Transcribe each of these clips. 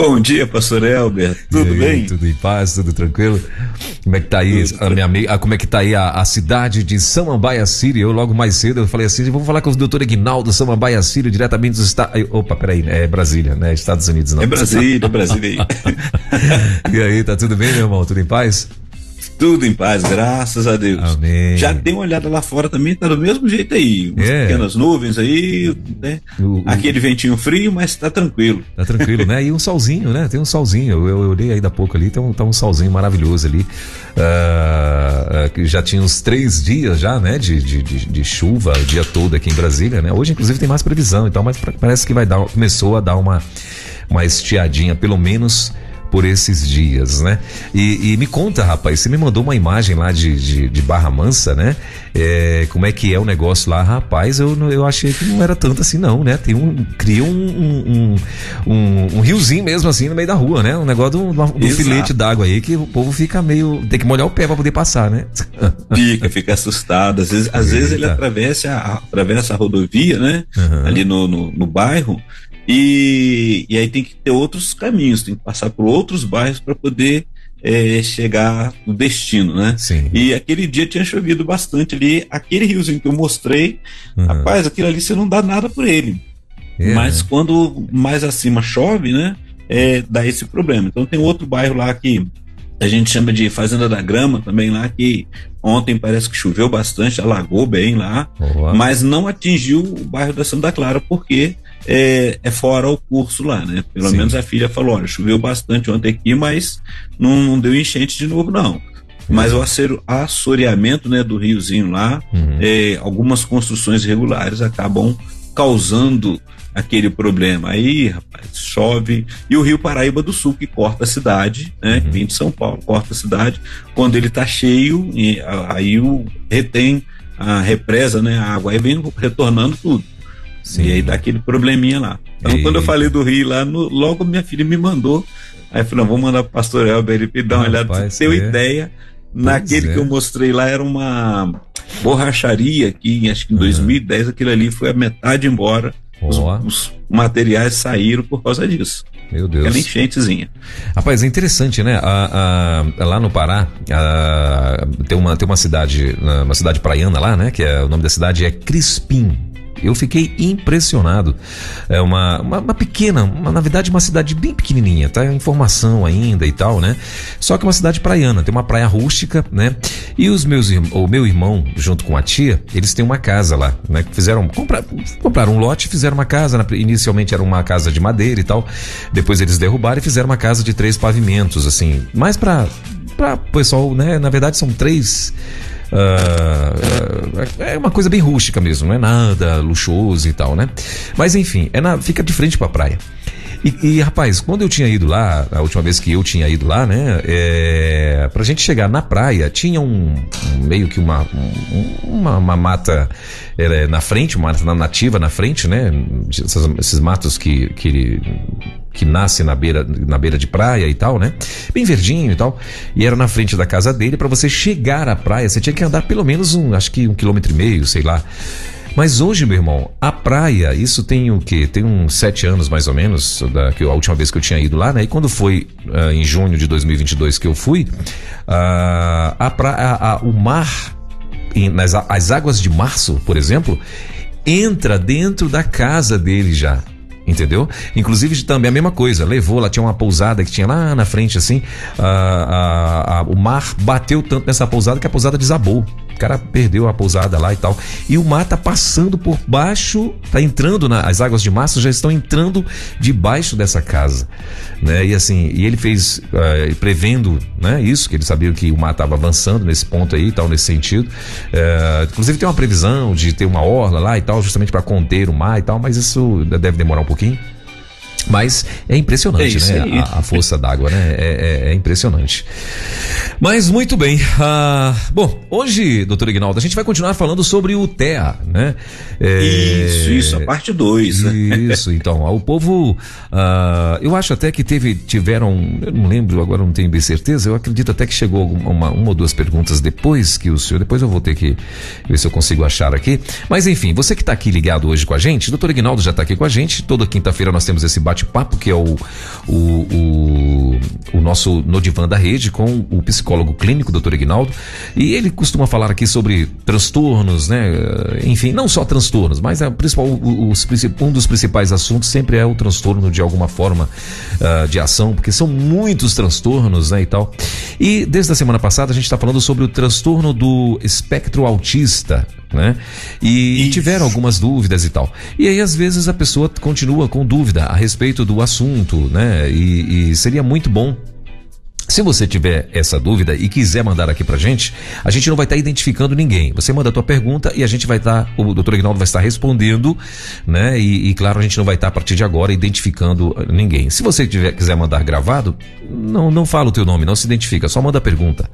Bom dia, pastor Elber. Tudo aí, bem? Tudo em paz, tudo tranquilo? Como é que tá aí, a minha amiga, como é que tá aí a, a cidade de Samambaia Síria? Eu logo mais cedo eu falei assim, vamos falar com o doutor Ignaldo Samambaia Síria, diretamente dos Estados... Opa, peraí, é Brasília, né? Estados Unidos não. É Brasília, Brasília aí. e aí, tá tudo bem, meu irmão? Tudo em paz? Tudo em paz, graças a Deus. Amém. Já dei uma olhada lá fora também, tá do mesmo jeito aí. Umas É. pequenas nuvens aí, né? O- o- Aquele ventinho frio, mas tá tranquilo. Tá tranquilo, né? E um solzinho, né? Tem um solzinho. Eu, eu olhei aí da pouco ali, tem um, tá um solzinho maravilhoso ali. Que já tinha uns três dias já, né? De, de, de, de chuva o dia todo aqui em Brasília, né? Hoje, inclusive, tem mais previsão e tal, mas parece que vai dar, começou a dar uma, uma estiadinha, pelo menos por esses dias, né? E, e me conta, rapaz, você me mandou uma imagem lá de, de, de Barra Mansa, né? É, como é que é o negócio lá, rapaz? Eu, eu achei que não era tanto assim, não, né? Tem um. Cria um, um, um, um- um riozinho mesmo assim no meio da rua, né? Um negócio do, do filete d'água aí que o povo fica meio. Tem que molhar o pé pra poder passar, né? Fica, fica assustado. Às vezes, às vezes ele atravessa a, atravessa a rodovia, né? Uhum. Ali no, no, no bairro. E, e aí tem que ter outros caminhos, tem que passar por outros bairros para poder eh, chegar no destino, né? Sim. E aquele dia tinha chovido bastante ali. Aquele riozinho que eu mostrei, Uhum. rapaz, aquilo ali você não dá nada por ele. É, Mas quando mais acima chove, né? É, dá esse problema. Então tem outro bairro lá que a gente chama de Fazenda da Grama também lá, que ontem parece que choveu bastante, alagou bem lá, Ó, mas não atingiu o bairro da Santa Clara porque é, é fora o curso lá, né? Pelo Sim. menos a filha falou: olha, choveu bastante ontem aqui, mas não, não deu enchente de novo, não. Mas o acero- assoreamento né, do riozinho lá, Uhum. é, algumas construções irregulares acabam causando aquele problema. Aí, rapaz, chove. E o Rio Paraíba do Sul, que corta a cidade, né? Que vem de São Paulo, corta a cidade. Quando ele tá cheio, e, aí o retém a represa, né? A água aí vem retornando tudo. Sim. E aí dá aquele probleminha lá. Então, quando eu falei do Rio lá, no- logo minha filha me mandou. Aí eu falei, não, vou mandar pro pastor Elber ele dar uma olhada, Rapaz, uma é. ideia. Naquele é. que eu mostrei lá era uma borracharia que acho que em 2010 aquilo ali foi a metade embora. Os, os materiais saíram por causa disso. meu Deus. Aquela enchentezinha. Rapaz, é interessante, né? A- lá no Pará tem, uma, tem uma cidade, uma cidade praiana lá, né? Que é, o nome da cidade é Crispim. Eu fiquei impressionado. É uma, uma, uma pequena, uma- na verdade, uma cidade bem pequenininha, tá? Em formação ainda e tal, né? Só que uma cidade praiana, tem uma praia rústica, né? E os meus, o meu irmão, junto com a tia, eles têm uma casa lá, né? Fizeram, compra, compraram um lote fizeram uma casa. Inicialmente era uma casa de madeira e tal. Depois eles derrubaram e fizeram uma casa de três pavimentos, assim. Mais pra, pra pessoal, né? Na verdade são três. Ah, é uma coisa bem rústica mesmo, não é nada luxuoso e tal, né? Mas enfim, é na, fica de frente pra praia. E, e, rapaz, quando eu tinha ido lá, a última vez que eu tinha ido lá, né? É, pra gente chegar na praia, tinha um, um meio que uma, um- uma, uma mata é, na frente, uma mata nativa na frente, né? Esses, esses matos que, que, que nascem na beira, na beira de praia e tal, né? Bem verdinho e tal. E era na frente da casa dele. Pra você chegar à praia, você tinha que andar pelo menos um, acho que um quilômetro e meio, sei lá. Mas hoje, meu irmão, a praia, isso tem o quê? Tem uns sete anos mais ou menos, da, que eu- a última vez que eu tinha ido lá, né? E quando foi ah, em junho de 2022 que eu fui, ah, a pra, a- a- o mar, em- nas, as águas de março, por exemplo, entra dentro da casa dele já. Entendeu? Inclusive também a mesma coisa. Levou, lá tinha uma pousada que tinha lá na frente, assim. ah, ah, ah, o mar bateu tanto nessa pousada que a pousada desabou. Cara perdeu a pousada lá e tal. E o mar tá passando por baixo, tá entrando na, as águas de março já estão entrando debaixo dessa casa, né? E assim, e ele fez eh, prevendo, né? Isso que ele sabia que o mar estava avançando nesse ponto aí, e tal nesse sentido. Eh, inclusive tem uma previsão de ter uma orla lá e tal, justamente para conter o mar e tal, mas isso deve demorar um pouquinho. Mas é impressionante, É isso né? A, a força d'água, né? É, é- é impressionante. Mas muito bem. Uh, bom, hoje, doutor Ignaldo, a gente vai continuar falando sobre o TEA, né? É... Isso, isso, a parte 2. Né? Isso, então. O povo, uh, eu acho até que teve, tiveram, eu não lembro, agora não tenho bem certeza, eu acredito até que chegou uma, uma ou duas perguntas depois que o senhor, depois eu vou ter que ver se eu consigo achar aqui. Mas enfim, você que está aqui ligado hoje com a gente, o doutor Ignaldo já está aqui com a gente, toda quinta-feira nós temos esse bate-papo que é o, o, o, o nosso No Divã da Rede com o psicólogo clínico, doutor Ignaldo, e ele costuma falar aqui sobre transtornos, né? Enfim, não só transtornos, mas a principal, os, um dos principais assuntos sempre é o transtorno de alguma forma uh, de ação, porque são muitos transtornos, né? E tal. E desde a semana passada a gente está falando sobre o transtorno do espectro autista, né? E, e, tiveram algumas dúvidas e tal. E aí, às vezes, a pessoa continua com dúvida a respeito do assunto, né? E, e seria muito bom se você tiver essa dúvida e quiser mandar aqui pra gente, a gente não vai estar tá identificando ninguém. Você manda a tua pergunta e a gente vai estar, tá, o doutor Ignaldo vai estar respondendo, né? E, e, claro, a gente não vai estar tá, a partir de agora identificando ninguém. Se você tiver, quiser mandar gravado, não, não fala o teu nome, não se identifica, só manda a pergunta,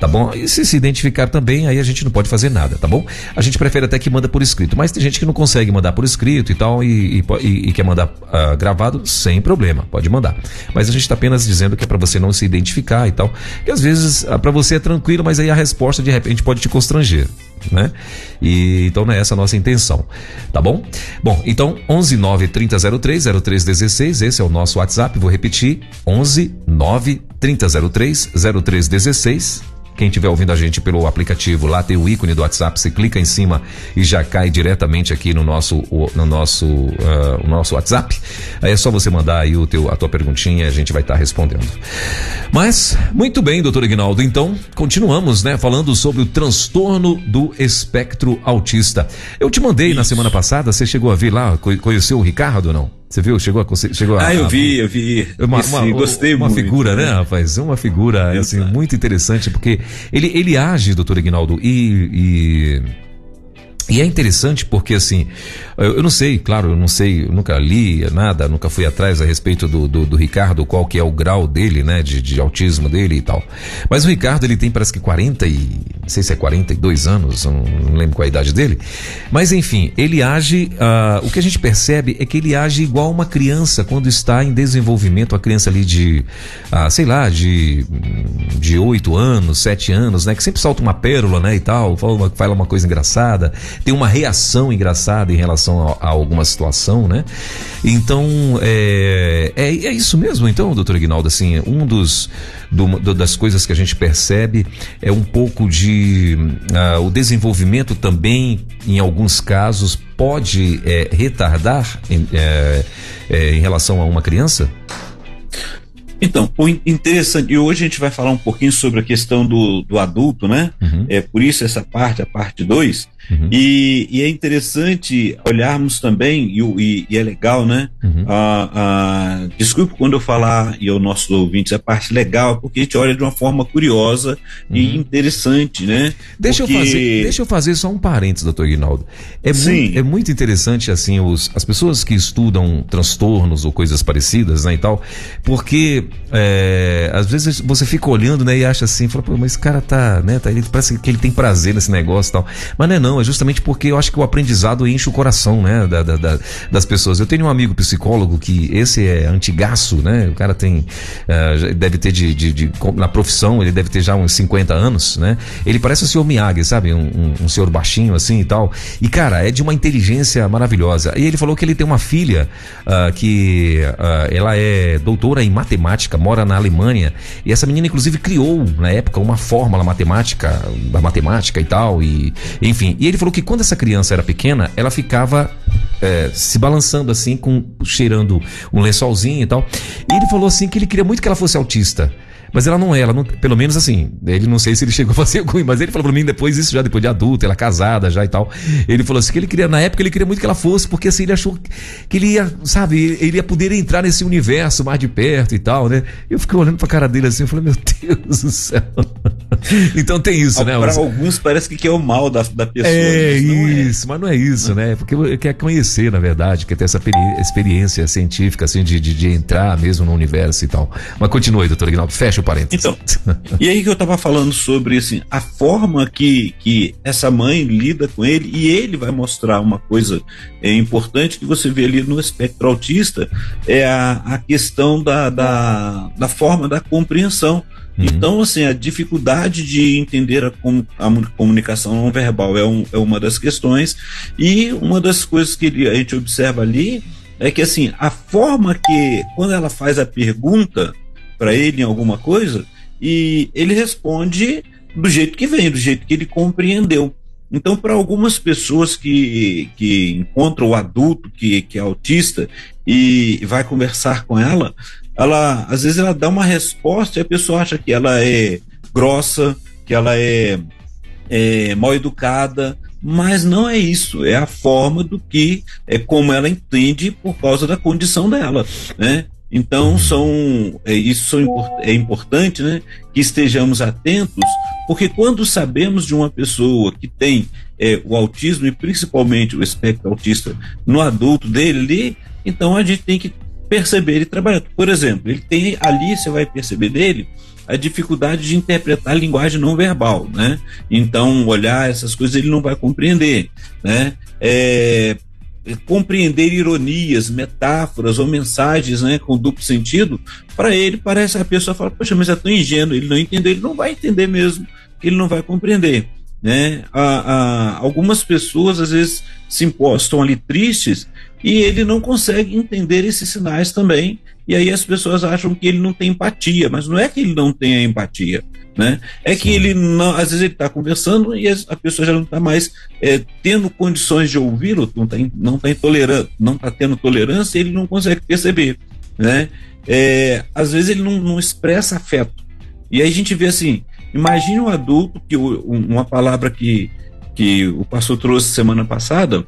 tá bom? E se se identificar também, aí a gente não pode fazer nada, tá bom? A gente prefere até que manda por escrito, mas tem gente que não consegue mandar por escrito e tal, e, e, e quer mandar uh, gravado, sem problema, pode mandar. Mas a gente está apenas dizendo que é para você não se identificar identificar e tal. E às vezes ah, para você é tranquilo, mas aí a resposta de repente pode te constranger. Né? E então não é essa a nossa intenção, tá bom? Bom, então 11 9 30 03 03 16, esse é o nosso WhatsApp, vou repetir, 11 9 30 03 03 16 quem estiver ouvindo a gente pelo aplicativo, lá tem o ícone do WhatsApp, você clica em cima e já cai diretamente aqui no nosso, no nosso, uh, nosso WhatsApp. Aí é só você mandar aí o teu, a tua perguntinha e a gente vai estar tá respondendo. Mas, muito bem, doutor Ignaldo. Então, continuamos, né? Falando sobre o transtorno do espectro autista. Eu te mandei Isso. na semana passada, você chegou a ver lá, conheceu o Ricardo ou não? Você viu? Chegou a. Chegou a, ah, eu vi, eu vi. Uma, uma, gostei uma muito. Uma figura, né, rapaz? Uma figura assim, muito interessante, porque ele, ele age, doutor Ignaldo, e, e e é interessante porque, assim, eu, eu, não sei, claro, eu não sei, eu nunca li nada, nunca fui atrás a respeito do, do, do Ricardo, qual que é o grau dele, né, de, de, autismo dele e tal. Mas o Ricardo, ele tem parece que 40 e, não sei se é 42 anos, não, não lembro qual a idade dele. Mas, enfim, ele age, uh, o que a gente percebe é que ele age igual uma criança quando está em desenvolvimento, a criança ali de, uh, sei lá, de, de 8 anos, 7 anos, né, que sempre solta uma pérola, né, e tal, fala uma, fala uma coisa engraçada tem uma reação engraçada em relação a, a alguma situação, né? Então, é, é, é, isso mesmo, então, doutor Ignaldo, assim, um dos, do, do, das coisas que a gente percebe é um pouco de uh, o desenvolvimento também, em alguns casos, pode é, retardar em, é, é, em relação a uma criança? Então, o interessante, e hoje a gente vai falar um pouquinho sobre a questão do, do adulto, né? Uhum. É por isso essa parte, a parte 2. Uhum. E, e, é interessante olharmos também, e, e, e é legal, né? Uhum. Ah, ah, desculpe quando eu falar, e aos nossos ouvintes, a parte legal, porque a gente olha de uma forma curiosa e uhum. interessante, né? Deixa, porque... eu fazer, deixa eu fazer só um parênteses, doutor Guinaldo. É, muito, é muito interessante, assim, os, as pessoas que estudam transtornos ou coisas parecidas, né, e tal, porque é, às vezes você fica olhando, né, e acha assim, fala, pô, mas esse cara tá, né, tá, ele parece que ele tem prazer nesse negócio e tal. Mas não é não, é justamente porque eu acho que o aprendizado enche o coração, né, da, da, da, das pessoas. Eu tenho um amigo psicólogo que esse é antigaço, né, o cara tem, uh, deve ter de, de, de, na profissão, ele deve ter já uns 50 anos, né, ele parece o senhor Miyagi, sabe, um, um, um senhor baixinho assim e tal, e cara, é de uma inteligência maravilhosa. E ele falou que ele tem uma filha uh, que uh, ela é doutora em matemática, mora na Alemanha, e essa menina inclusive criou, na época, uma fórmula matemática, da matemática e tal, e enfim, e ele falou que quando essa criança era pequena, ela ficava é, se balançando assim, com cheirando um lençolzinho e tal. E ele falou assim que ele queria muito que ela fosse autista. Mas ela não é, ela não, pelo menos assim, ele não sei se ele chegou a fazer algum, mas ele falou pra mim depois, isso já depois de adulto, ela casada já e tal. Ele falou assim que ele queria, na época ele queria muito que ela fosse, porque assim, ele achou que ele ia, sabe, ele ia poder entrar nesse universo mais de perto e tal, né? Eu fiquei olhando pra cara dele assim, eu falei, meu Deus do céu. então tem isso, né? Para alguns parece que é o mal da, da pessoa. É isso, é. mas não é isso, né? Porque quer conhecer, na verdade, quer ter essa experiência científica, assim, de, de, de entrar mesmo no universo e tal. Mas continue, doutor Ignaldo, fecha Fecha o parênteses. Então, e aí que eu estava falando sobre assim, a forma que, que essa mãe lida com ele, e ele vai mostrar uma coisa é, importante que você vê ali no espectro autista, é a, a questão da, da, da forma da compreensão. Uhum. Então, assim, a dificuldade de entender a, a comunicação não verbal é, um, é uma das questões, e uma das coisas que a gente observa ali é que, assim, a forma que, quando ela faz a pergunta para ele em alguma coisa, e ele responde do jeito que vem, do jeito que ele compreendeu. Então, para algumas pessoas que, que encontram o adulto que, que é autista e vai conversar com ela, ela às vezes ela dá uma resposta e a pessoa acha que ela é grossa, que ela é, é mal educada, mas não é isso, é a forma do que é como ela entende por causa da condição dela, né? Então são é, isso é importante, né, que estejamos atentos, porque quando sabemos de uma pessoa que tem é, o autismo e principalmente o espectro autista no adulto dele então a gente tem que perceber e trabalhar. Por exemplo, ele tem ali, você vai perceber dele, a dificuldade de interpretar a linguagem não verbal, né? Então, olhar essas coisas ele não vai compreender, né? É, compreender ironias, metáforas ou mensagens né, com duplo sentido, para ele parece a pessoa fala, poxa, mas é tão ingênuo, ele não entendeu, ele não vai entender mesmo, ele não vai compreender. Né? algumas pessoas às vezes se impostam ali tristes e ele não consegue entender esses sinais também. E aí as pessoas acham que ele não tem empatia, mas não é que ele não tenha empatia, né? É Sim. que ele não, às vezes ele está conversando e a pessoa já não está mais é, tendo condições de ouvi-lo, não está não tá intolerando, não está tendo tolerância, e ele não consegue perceber, né? É, às vezes ele não, não expressa afeto. E aí a gente vê assim, imagine um adulto que uma palavra que que o pastor trouxe semana passada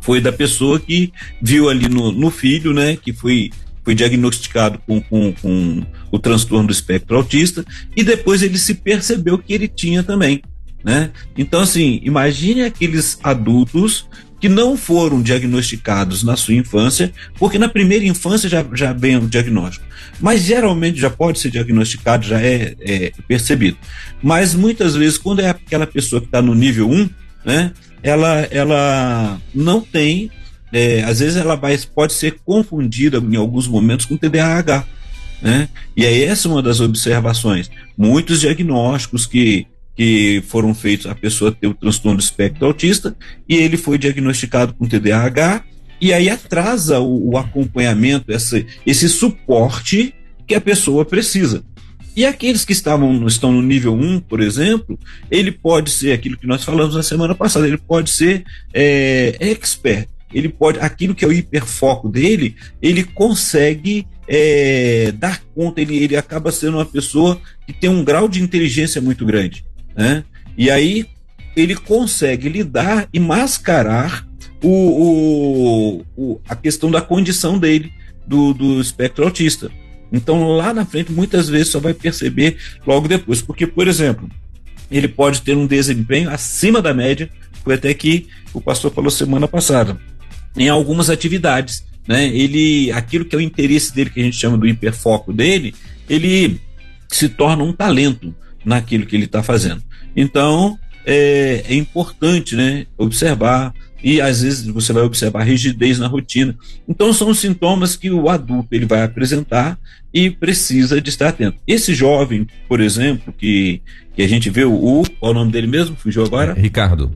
foi da pessoa que viu ali no, no filho, né, que foi, foi diagnosticado com, com, com o transtorno do espectro autista, e depois ele se percebeu que ele tinha também. Né? Então, assim, imagine aqueles adultos que não foram diagnosticados na sua infância, porque na primeira infância já, já vem o diagnóstico. Mas geralmente já pode ser diagnosticado, já é, é percebido. Mas muitas vezes, quando é aquela pessoa que está no nível 1, né, ela, ela não tem, é, às vezes ela vai, pode ser confundida em alguns momentos com TDAH. Né? E aí essa é uma das observações. Muitos diagnósticos que, que foram feitos, a pessoa tem o transtorno do espectro autista e ele foi diagnosticado com TDAH e aí atrasa o, o acompanhamento, esse, esse suporte que a pessoa precisa. E aqueles que estavam, estão no nível 1, por exemplo, ele pode ser aquilo que nós falamos na semana passada, ele pode ser é, expert. Ele pode, aquilo que é o hiperfoco dele, ele consegue é, dar conta, ele, ele acaba sendo uma pessoa que tem um grau de inteligência muito grande. Né? E aí ele consegue lidar e mascarar o, o, o, a questão da condição dele, do, do espectro autista. Então, lá na frente, muitas vezes só vai perceber logo depois. Porque, por exemplo, ele pode ter um desempenho acima da média, foi até que o pastor falou semana passada, em algumas atividades. Né? Ele, aquilo que é o interesse dele, que a gente chama do hiperfoco dele, ele se torna um talento naquilo que ele está fazendo. Então, é, é importante né, observar e às vezes você vai observar rigidez na rotina. Então são os sintomas que o adulto ele vai apresentar e precisa de estar atento. Esse jovem, por exemplo, que, que a gente vê o, qual é o nome dele mesmo? Fugiu agora? Ricardo.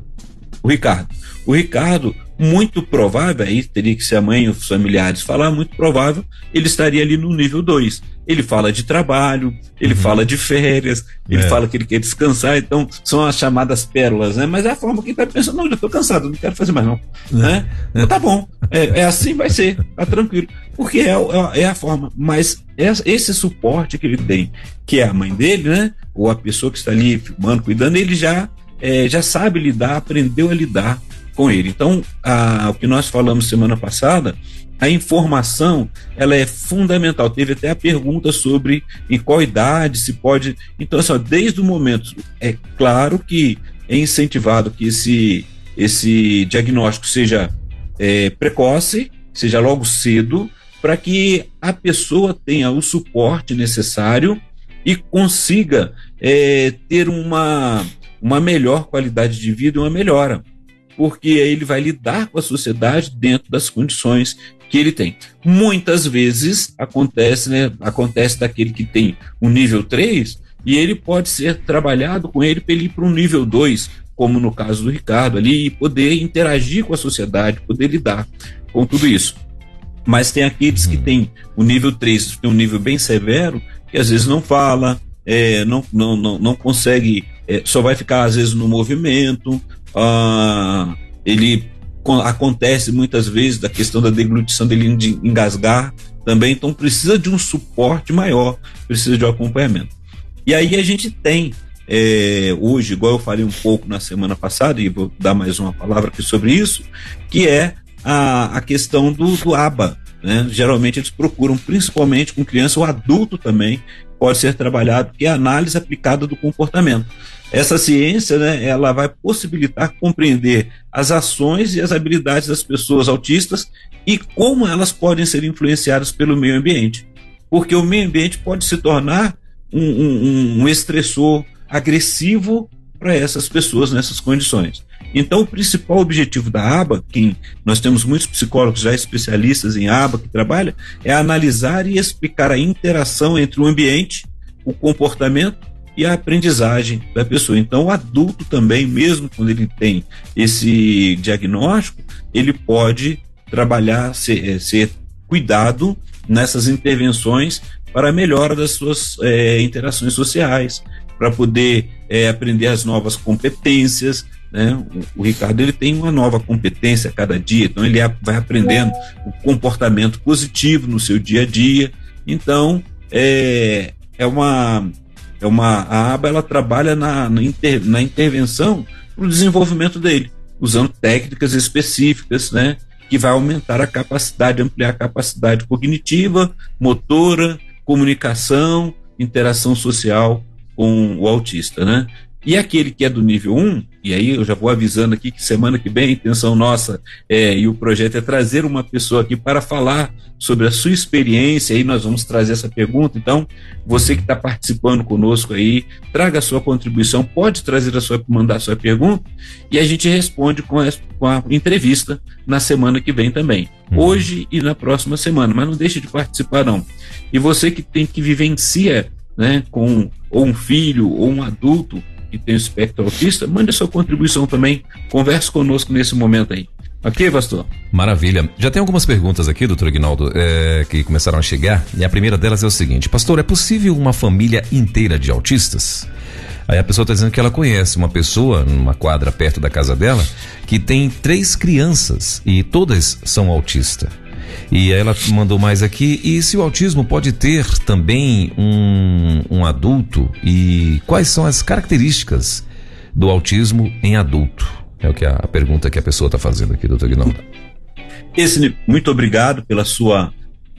O Ricardo. O Ricardo, muito provável, aí teria que ser a mãe e os familiares falar, muito provável, ele estaria ali no nível 2. Ele fala de trabalho, ele uhum. fala de férias, ele é. fala que ele quer descansar, então são as chamadas pérolas, né? Mas é a forma que ele está pensando, não, já estou cansado, não quero fazer mais não. Né? Então, tá bom, é, é, assim, vai ser, tá tranquilo. Porque é, é, é a forma, mas esse suporte que ele tem, que é a mãe dele, né? Ou a pessoa que está ali filmando, cuidando, ele já é, já sabe lidar, aprendeu a lidar com ele. Então, a, o que nós falamos semana passada, a informação ela é fundamental. Teve até a pergunta sobre em qual idade se pode. Então, assim, desde o momento, é claro que é incentivado que esse, esse diagnóstico seja é, precoce, seja logo cedo, para que a pessoa tenha o suporte necessário e consiga é, ter uma, uma melhor qualidade de vida e uma melhora. Porque ele vai lidar com a sociedade dentro das condições que ele tem. Muitas vezes acontece, né, acontece daquele que tem um nível 3 e ele pode ser trabalhado com ele para ele ir para um nível 2, como no caso do Ricardo ali, e poder interagir com a sociedade, poder lidar com tudo isso. Mas tem aqueles que uhum. têm o nível 3, tem um nível bem severo, que às vezes não fala, é, não, não, não, não consegue, é, só vai ficar às vezes no movimento, ah, ele acontece muitas vezes da questão da deglutição dele de engasgar também, então precisa de um suporte maior, precisa de um acompanhamento. E aí a gente tem é, hoje, igual eu falei um pouco na semana passada, e vou dar mais uma palavra aqui sobre isso, que é a, a questão do, do ABA. Né? Geralmente eles procuram, principalmente com criança, o adulto também pode ser trabalhado, que é a análise aplicada do comportamento. Essa ciência, né, ela vai possibilitar compreender as ações e as habilidades das pessoas autistas e como elas podem ser influenciadas pelo meio ambiente. Porque o meio ambiente pode se tornar um, um, um estressor, agressivo para essas pessoas nessas condições. Então, o principal objetivo da aba, que nós temos muitos psicólogos já especialistas em aba que trabalham, é analisar e explicar a interação entre o ambiente, o comportamento e a aprendizagem da pessoa. Então, o adulto também, mesmo quando ele tem esse diagnóstico, ele pode trabalhar, ser, eh, ser cuidado nessas intervenções para a melhora das suas é, interações sociais, para poder é, aprender as novas competências. Né? O, o, Ricardo ele tem uma nova competência a cada dia, então ele vai aprendendo o comportamento positivo no seu dia a dia. Então é, é uma é uma a aba ela trabalha na, na, inter, na intervenção para o desenvolvimento dele, usando técnicas específicas, né? Que vai aumentar a capacidade, ampliar a capacidade cognitiva, motora, comunicação, interação social com o autista, né? E aquele que é do nível 1, e aí eu já vou avisando aqui que semana que vem a intenção nossa é, e o projeto é trazer uma pessoa aqui para falar sobre a sua experiência, aí nós vamos trazer essa pergunta. Então, você que está participando conosco aí, traga a sua contribuição, pode trazer a sua, mandar a sua pergunta e a gente responde com a, com a entrevista na semana que vem também. Uhum. Hoje e na próxima semana, mas não deixe de participar não. E você que tem que vivencia né, com ou um filho ou um adulto que tem o espectro autista, mande sua contribuição também. Converse conosco nesse momento aí. Ok, pastor? Maravilha. Já tem algumas perguntas aqui, doutor Ignaldo, é, que começaram a chegar. E a primeira delas é o seguinte: Pastor, é possível uma família inteira de autistas? Aí a pessoa está dizendo que ela conhece uma pessoa, numa quadra perto da casa dela, que tem três crianças e todas são autistas. E ela mandou mais aqui. E se o autismo pode ter também um, um adulto? E quais são as características do autismo em adulto? É o que a, a pergunta que a pessoa está fazendo aqui, doutor Guinaldo. Esse, muito obrigado pela sua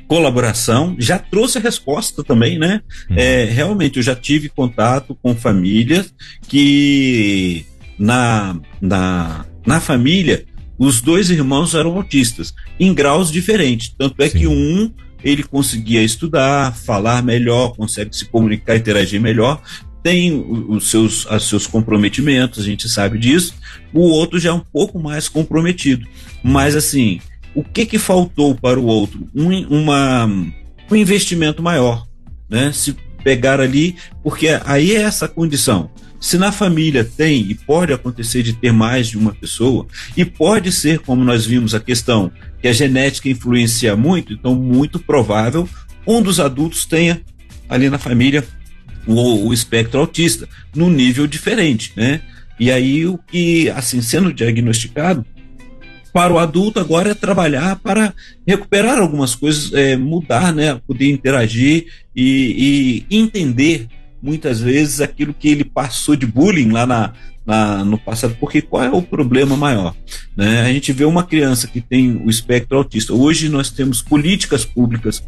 colaboração. Já trouxe a resposta também, né? Uhum. É, realmente, eu já tive contato com famílias que na, na, na família os dois irmãos eram autistas, em graus diferentes. Tanto é Sim. que um ele conseguia estudar, falar melhor, consegue se comunicar, interagir melhor, tem os seus, os seus comprometimentos, a gente sabe disso. O outro já é um pouco mais comprometido. Mas assim, o que que faltou para o outro? Um, uma, um investimento maior, né? Se pegar ali, porque aí é essa condição. Se na família tem, e pode acontecer de ter mais de uma pessoa, e pode ser, como nós vimos a questão, que a genética influencia muito, então muito provável um dos adultos tenha ali na família o, o espectro autista, num nível diferente, né? E aí o que, assim, sendo diagnosticado, para o adulto agora é trabalhar para recuperar algumas coisas, é, mudar, né? Poder interagir e, e entender muitas vezes aquilo que ele passou de bullying lá na, na, no passado, porque qual é o problema maior? Né? A gente vê uma criança que tem o espectro autista. Hoje nós temos políticas públicas,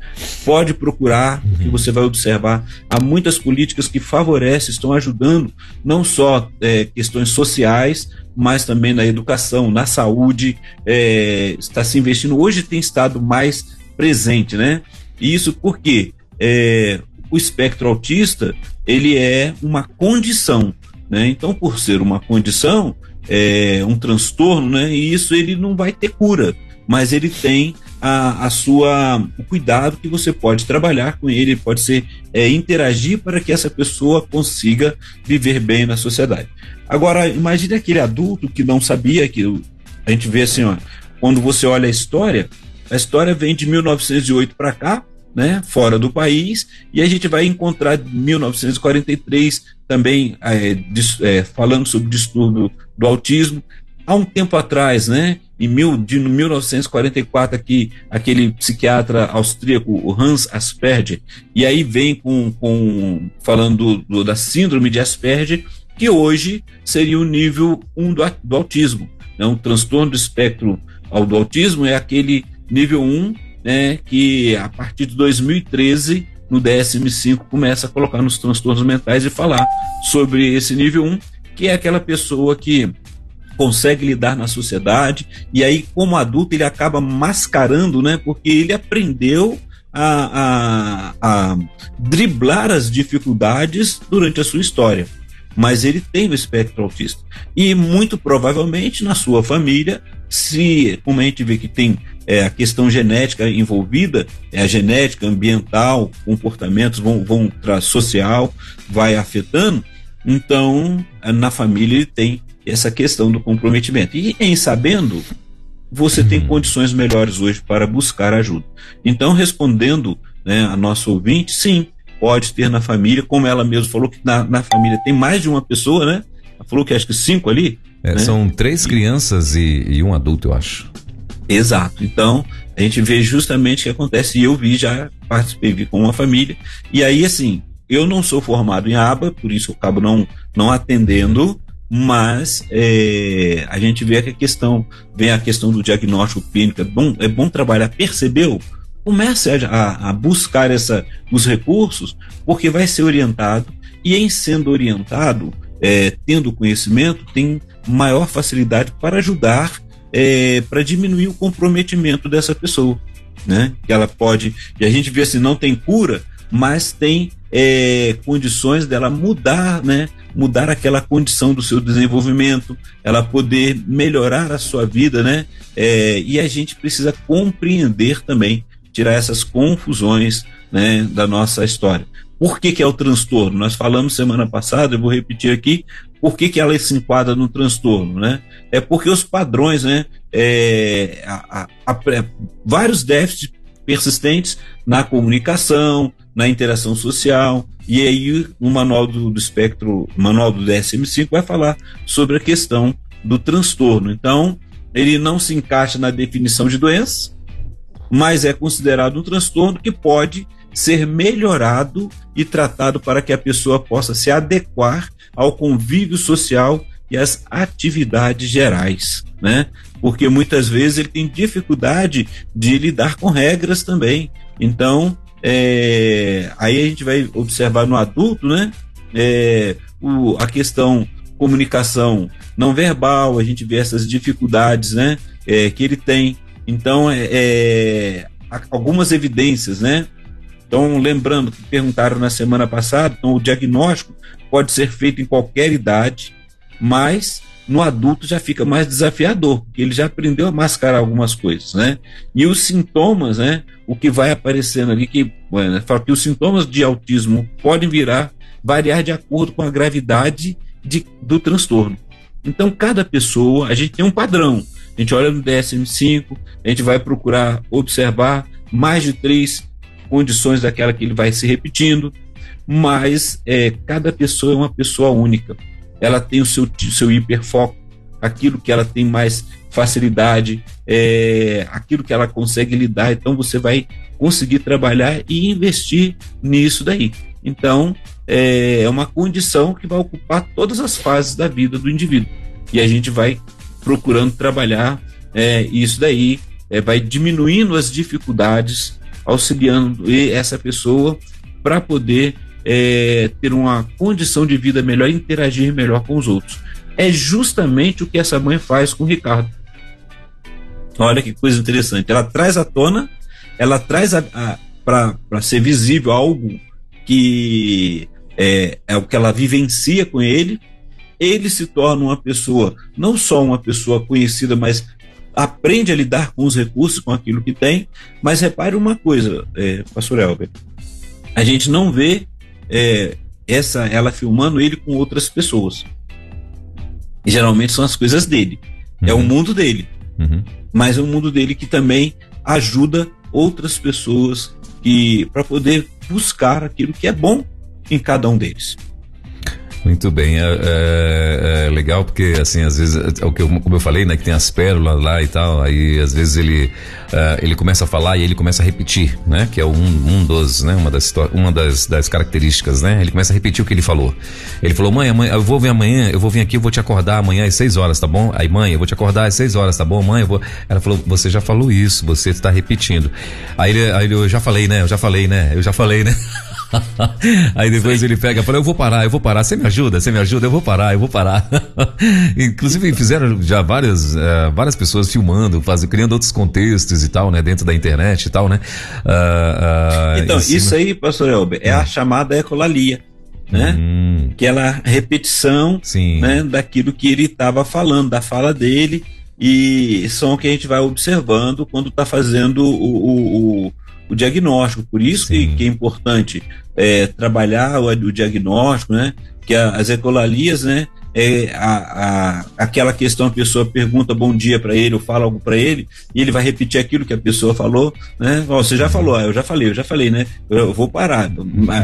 pode procurar, uhum. que você vai observar, há muitas políticas que favorecem, estão ajudando não só é, questões sociais, mas também na educação, na saúde, é, está se investindo. Hoje tem estado mais presente, né? E isso porque é, o espectro autista ele é uma condição, né? Então, por ser uma condição, é um transtorno, né? E isso ele não vai ter cura, mas ele tem a, a sua o cuidado que você pode trabalhar com ele, pode ser é, interagir para que essa pessoa consiga viver bem na sociedade. Agora, imagine aquele adulto que não sabia que a gente vê assim, ó, quando você olha a história, a história vem de 1908 para cá, né, fora do país, e a gente vai encontrar 1943 também é, é, falando sobre distúrbio do autismo. Há um tempo atrás, né, em mil, de 1944, aqui, aquele psiquiatra austríaco, Hans Asperger, e aí vem com, com falando do, da síndrome de Asperger, que hoje seria o nível 1 do, do autismo. Né, um transtorno do espectro ao do autismo é aquele nível 1 né, que a partir de 2013, no DSM-5, começa a colocar nos transtornos mentais e falar sobre esse nível 1, que é aquela pessoa que consegue lidar na sociedade e aí como adulto ele acaba mascarando, né, porque ele aprendeu a, a, a driblar as dificuldades durante a sua história mas ele tem o espectro autista. E muito provavelmente na sua família, se, como a gente vê que tem é, a questão genética envolvida, é a genética ambiental, comportamentos vão, vão social, vai afetando, então na família ele tem essa questão do comprometimento. E em sabendo, você tem uhum. condições melhores hoje para buscar ajuda. Então, respondendo né, a nosso ouvinte, sim, pode ter na família, como ela mesma falou que na, na família tem mais de uma pessoa, né? Ela falou que acho que cinco ali. É, né? São três crianças e, e, um adulto, eu acho. Exato. Então, a gente vê justamente o que acontece. E eu vi, já participei, vi com uma família. E aí, assim, eu não sou formado em aba, por isso eu acabo não, não atendendo, mas é, a gente vê que a questão, vem a questão do diagnóstico clínico, é bom, é bom trabalhar, percebeu? Comece a, a buscar essa, os recursos, porque vai ser orientado, e em sendo orientado, é, tendo conhecimento, tem maior facilidade para ajudar, é, para diminuir o comprometimento dessa pessoa. Né? Que ela pode, e a gente vê assim, não tem cura, mas tem é, condições dela mudar, né? Mudar aquela condição do seu desenvolvimento, ela poder melhorar a sua vida, né? É, e a gente precisa compreender também tirar essas confusões né, da nossa história. Por que, que é o transtorno? Nós falamos semana passada, eu vou repetir aqui, por que, que ela se enquadra no transtorno, né? É porque os padrões, né? É, a, a, a, vários déficits persistentes na comunicação, na interação social, e aí o manual do, do espectro, manual do DSM-5 vai falar sobre a questão do transtorno. Então, ele não se encaixa na definição de doença, mas é considerado um transtorno que pode ser melhorado e tratado para que a pessoa possa se adequar ao convívio social e às atividades gerais, né? Porque muitas vezes ele tem dificuldade de lidar com regras também. Então, é, aí a gente vai observar no adulto, né? É, o, a questão comunicação não verbal, a gente vê essas dificuldades, né? É, que ele tem então, é, é algumas evidências, né? Então, lembrando que perguntaram na semana passada, então o diagnóstico pode ser feito em qualquer idade, mas no adulto já fica mais desafiador, porque ele já aprendeu a mascarar algumas coisas, né? E os sintomas, né? O que vai aparecendo ali, que, bueno, fala que os sintomas de autismo podem virar, variar de acordo com a gravidade de, do transtorno. Então, cada pessoa, a gente tem um padrão. A gente olha no DSM-5, a gente vai procurar observar mais de três condições daquela que ele vai se repetindo, mas é, cada pessoa é uma pessoa única. Ela tem o seu, seu hiperfoco, aquilo que ela tem mais facilidade, é, aquilo que ela consegue lidar. Então você vai conseguir trabalhar e investir nisso daí. Então é, é uma condição que vai ocupar todas as fases da vida do indivíduo. E a gente vai procurando trabalhar é, isso daí, é, vai diminuindo as dificuldades, auxiliando essa pessoa para poder é, ter uma condição de vida melhor, interagir melhor com os outros. É justamente o que essa mãe faz com o Ricardo. Olha que coisa interessante. Ela traz à tona, ela traz para ser visível algo que é, é o que ela vivencia com ele, ele se torna uma pessoa, não só uma pessoa conhecida, mas aprende a lidar com os recursos, com aquilo que tem. Mas repare uma coisa, é, pastor Elber, a gente não vê é, essa ela filmando ele com outras pessoas. E geralmente são as coisas dele. Uhum. É o uhum. mundo dele. Uhum. Mas é o mundo dele que também ajuda outras pessoas que para poder buscar aquilo que é bom em cada um deles. Muito bem, é, é, é, legal porque assim às vezes é o que eu, como eu falei, né, que tem as pérolas lá e tal, aí às vezes ele uh, ele começa a falar e ele começa a repetir, né, que é um, um dos, né, uma das uma das, das características, né, ele começa a repetir o que ele falou. Ele falou, mãe, amanhã, eu vou vir amanhã, eu vou vir aqui, eu vou te acordar amanhã às 6 horas, tá bom? Aí mãe, eu vou te acordar às 6 horas, tá bom? Mãe, eu vou. Ela falou, você já falou isso, você está repetindo. Aí ele, aí eu já falei, né, eu já falei, né, eu já falei, né. Aí depois ele pega e fala: Eu vou parar, eu vou parar. Você me ajuda? Você me ajuda? Eu vou parar, eu vou parar. Inclusive fizeram já várias, uh, várias pessoas filmando, faz, criando outros contextos e tal, né? Dentro da internet e tal, né? Uh, uh, então, isso aí, pastor Elber, é a hum. chamada ecolalia. Né? Hum. Que ela é repetição né, daquilo que ele estava falando, da fala dele, e são o que a gente vai observando quando está fazendo o, o, o diagnóstico. Por isso que, que, é importante é, trabalhar o, o, diagnóstico, né? Que a, as ecolalias, né? É a, a, aquela questão a pessoa pergunta bom dia para ele ou fala algo para ele e ele vai repetir aquilo que a pessoa falou, né? Oh, você já falou, eu já falei, eu já falei, né? Eu, eu vou parar,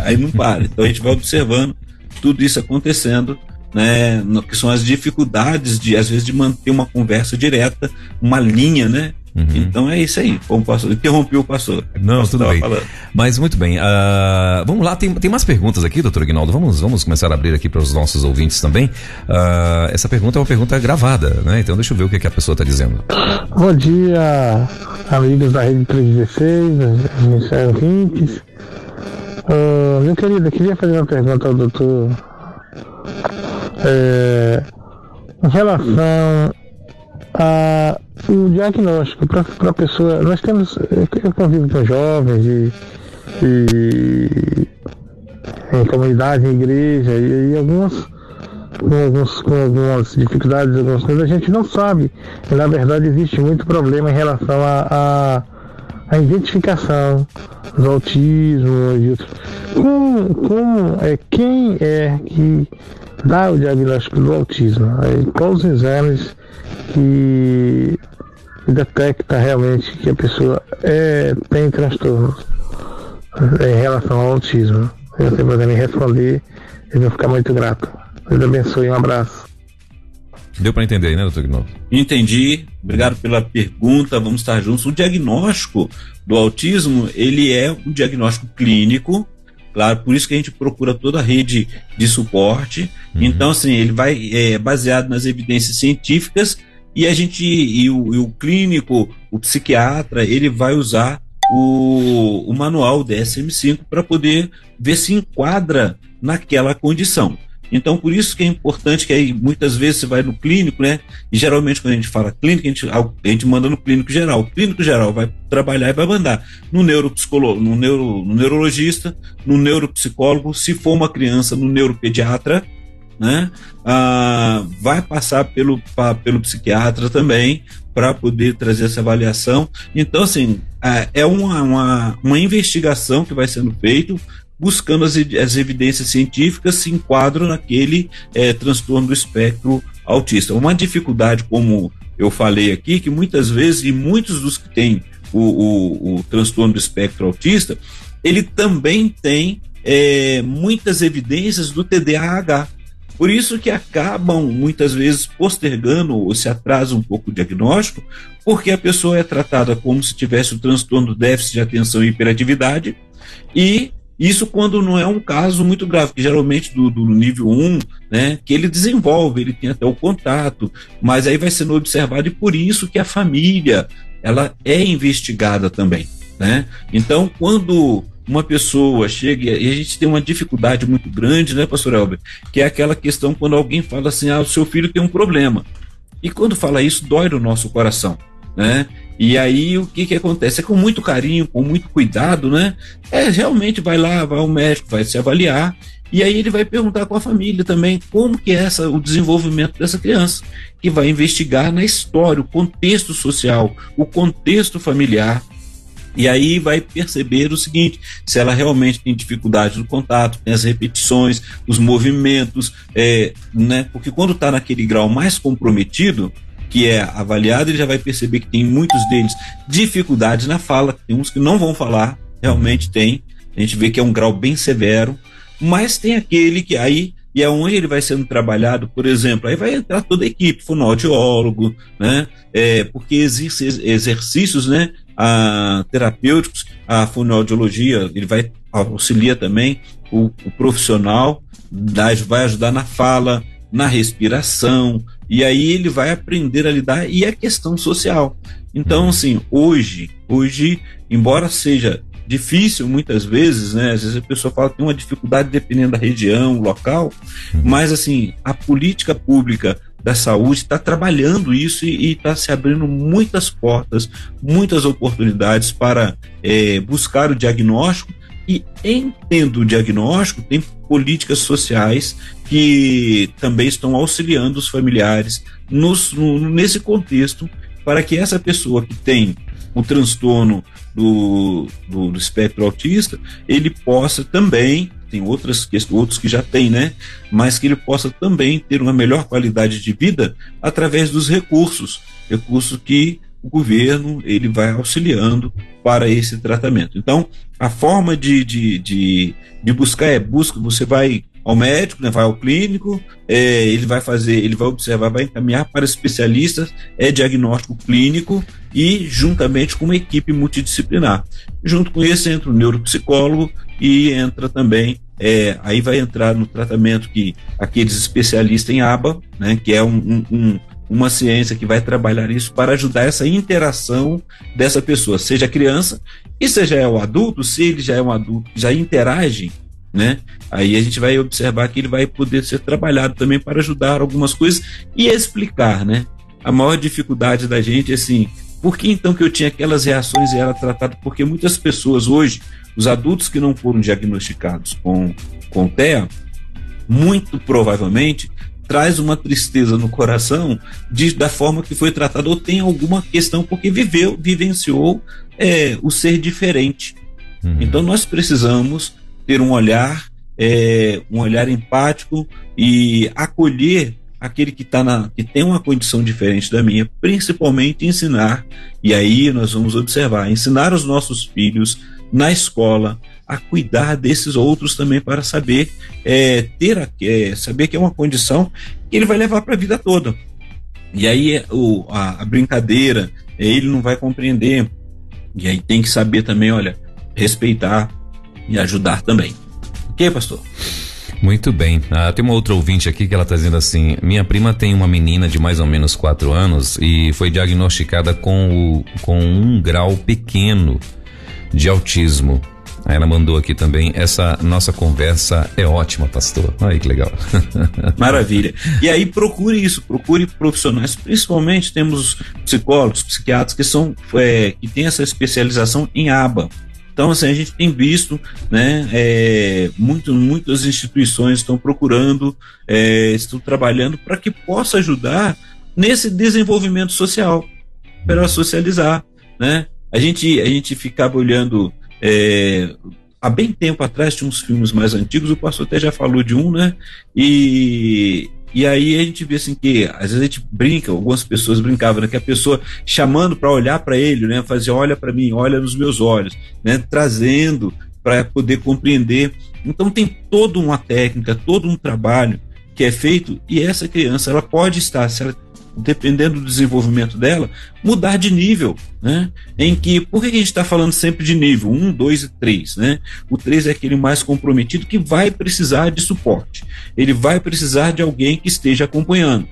aí não para. Então a gente vai observando tudo isso acontecendo né, que são as dificuldades de às vezes de manter uma conversa direta, uma linha, né, Uhum. Então é isso aí. Como pastor, interrompi o pastor. Não, pastor tudo bem. Falando. Mas muito bem. Uh, vamos lá, tem, tem mais perguntas aqui, doutor Aguinaldo. Vamos, vamos começar a abrir aqui para os nossos ouvintes também. Uh, essa pergunta é uma pergunta gravada, né? Então deixa eu ver o que, que a pessoa está dizendo. Bom dia, amigos da Rede 316, Ministério ouvintes. Uh, meu querido, eu queria fazer uma pergunta ao doutor. É, em relação o diagnóstico para a pessoa. Nós temos. Eu convivo com jovens e, e em comunidade, em igreja, e, e algumas com, alguns, com algumas dificuldades, algumas coisas, a gente não sabe. Na verdade, existe muito problema em relação a, a, a, identificação do autismo e outros. Como, como é, quem é que dá o diagnóstico do autismo? Aí, quais os exames que detecta realmente que a pessoa é, tem transtorno em relação ao autismo. Se você puder me responder, eu vou ficar muito grato. Deus abençoe, um abraço. Deu para entender, né, doutor Gnaldo? Entendi. Obrigado pela pergunta. Vamos estar juntos. O diagnóstico do autismo, ele é um diagnóstico clínico, claro, por isso que a gente procura toda a rede de suporte. Uhum. Então, assim, ele vai é, baseado nas evidências científicas e a gente, e o, e o clínico, o psiquiatra, ele vai usar o, o manual DSM-5 para poder ver se enquadra naquela condição. Então, por isso que é importante que aí muitas vezes você vai no clínico, né? E geralmente quando a gente fala clínico, a gente, a gente manda no clínico geral. O clínico geral vai trabalhar e vai mandar no neuropsicólogo, no, neuro, no neurologista, no neuropsicólogo, se for uma criança, no neuropediatra, né? Ah, vai passar pelo, pa, pelo psiquiatra também para poder trazer essa avaliação. Então, assim, é uma, uma, uma investigação que vai sendo feita buscando as, as evidências científicas se enquadram naquele é, transtorno do espectro autista. Uma dificuldade, como eu falei aqui, que muitas vezes, e muitos dos que têm o, o, o transtorno do espectro autista, ele também tem é, muitas evidências do TDAH. Por isso que acabam muitas vezes postergando ou se atrasa um pouco o diagnóstico, porque a pessoa é tratada como se tivesse o transtorno do déficit de atenção e hiperatividade, e isso quando não é um caso muito grave, que geralmente do, do, nível 1, né, que ele desenvolve, ele tem até o contato, mas aí vai sendo observado e por isso que a família, ela é investigada também, né? Então, quando uma pessoa chega e a gente tem uma dificuldade muito grande, né, pastor Elber? Que é aquela questão quando alguém fala assim: ah, o seu filho tem um problema. E quando fala isso, dói no nosso coração, né? E aí o que que acontece? É com muito carinho, com muito cuidado, né? É realmente vai lá, vai ao médico, vai se avaliar e aí ele vai perguntar com a família também como que é essa, o desenvolvimento dessa criança, que vai investigar na história, o contexto social, o contexto familiar. E aí vai perceber o seguinte: se ela realmente tem dificuldade no contato, tem as repetições, os movimentos, é, né? Porque quando está naquele grau mais comprometido, que é avaliado, ele já vai perceber que tem muitos deles dificuldades na fala, tem uns que não vão falar, realmente tem. A gente vê que é um grau bem severo. Mas tem aquele que aí e é onde ele vai sendo trabalhado, por exemplo, aí vai entrar toda a equipe, fonoaudiólogo, né? É, porque existem exercícios, né? A, terapêuticos, a fonoaudiologia, ele vai auxiliar também o, o profissional, vai ajudar na fala, na respiração, e aí ele vai aprender a lidar e a questão social. Então, assim, hoje, hoje, embora seja difícil muitas vezes, né? Às vezes a pessoa fala que tem uma dificuldade dependendo da região, local, uhum. mas assim, a política pública da saúde está trabalhando isso e está se abrindo muitas portas, muitas oportunidades para é, buscar o diagnóstico e entendo o diagnóstico, tem políticas sociais que também estão auxiliando os familiares nos, no, nesse contexto para que essa pessoa que tem o transtorno do, do, do espectro autista, ele possa também tem outras outros que já tem, né? Mas que ele possa também ter uma melhor qualidade de vida através dos recursos, recursos que o governo ele vai auxiliando para esse tratamento. Então, a forma de, de, de, de buscar é busca, você vai ao médico, né, vai ao clínico, é, ele vai fazer, ele vai observar, vai encaminhar para especialistas, é diagnóstico clínico e juntamente com uma equipe multidisciplinar. Junto com isso entra o neuropsicólogo e entra também, é, aí vai entrar no tratamento que aqueles especialistas em ABA, né, que é um, um, uma ciência que vai trabalhar isso para ajudar essa interação dessa pessoa, seja criança e seja o adulto, se ele já é um adulto, já interage né? Aí a gente vai observar que ele vai poder ser trabalhado também para ajudar algumas coisas e explicar, né? A maior dificuldade da gente é assim, por que então que eu tinha aquelas reações e era tratado? Porque muitas pessoas hoje, os adultos que não foram diagnosticados com, com TEA, muito provavelmente traz uma tristeza no coração de, da forma que foi tratado ou tem alguma questão porque viveu, vivenciou é, o ser diferente. Uhum. Então nós precisamos ter um olhar, é, um olhar empático e acolher aquele que tá na que tem uma condição diferente da minha, principalmente ensinar. E aí nós vamos observar, ensinar os nossos filhos na escola a cuidar desses outros também para saber é, ter a, é, saber que é uma condição que ele vai levar para a vida toda. E aí o, a, a brincadeira ele não vai compreender. E aí tem que saber também, olha, respeitar, e ajudar também. Ok, pastor? Muito bem. Ah, tem uma outra ouvinte aqui que ela está dizendo assim: minha prima tem uma menina de mais ou menos 4 anos e foi diagnosticada com, o, com um grau pequeno de autismo. Aí ela mandou aqui também, essa nossa conversa é ótima, pastor. Aí que legal. Maravilha. E aí procure isso, procure profissionais, principalmente temos psicólogos, psiquiatras que são é, que têm essa especialização em aba. Então, assim, a gente tem visto, né, é, muito, muitas instituições estão procurando, é, estão trabalhando para que possa ajudar nesse desenvolvimento social, para socializar, né? A gente, a gente ficava olhando, é, há bem tempo atrás, tinha uns filmes mais antigos, o pastor até já falou de um, né? E e aí a gente vê assim que às vezes a gente brinca, algumas pessoas brincavam, né, que a pessoa chamando para olhar para ele, né, fazia olha para mim, olha nos meus olhos, né, trazendo para poder compreender. Então tem toda uma técnica, todo um trabalho que é feito e essa criança ela pode estar, se ela dependendo do desenvolvimento dela, mudar de nível, né? Em que, por que a gente está falando sempre de nível 1, 2 e 3, né? O 3 é aquele mais comprometido que vai precisar de suporte. Ele vai precisar de alguém que esteja acompanhando.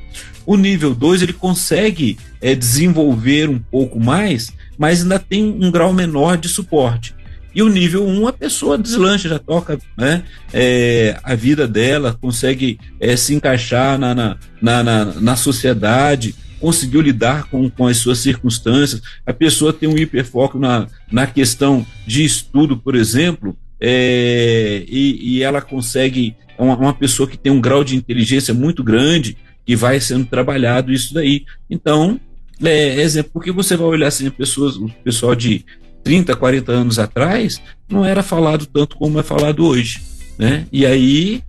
O nível 2, ele consegue é, desenvolver um pouco mais, mas ainda tem um grau menor de suporte. E o nível 1, a pessoa deslancha, já toca né, é, a vida dela, consegue é, se encaixar na, na, na, na, sociedade, conseguiu lidar com, com as suas circunstâncias. A pessoa tem um hiperfoco na, na questão de estudo, por exemplo, é, e, e, ela consegue, é uma, uma pessoa que tem um grau de inteligência muito grande, que vai sendo trabalhado isso daí. Então, é, exemplo, porque você vai olhar assim, pessoas, o pessoal de 30, 40 anos atrás, não era falado tanto como é falado hoje. Né? E aí,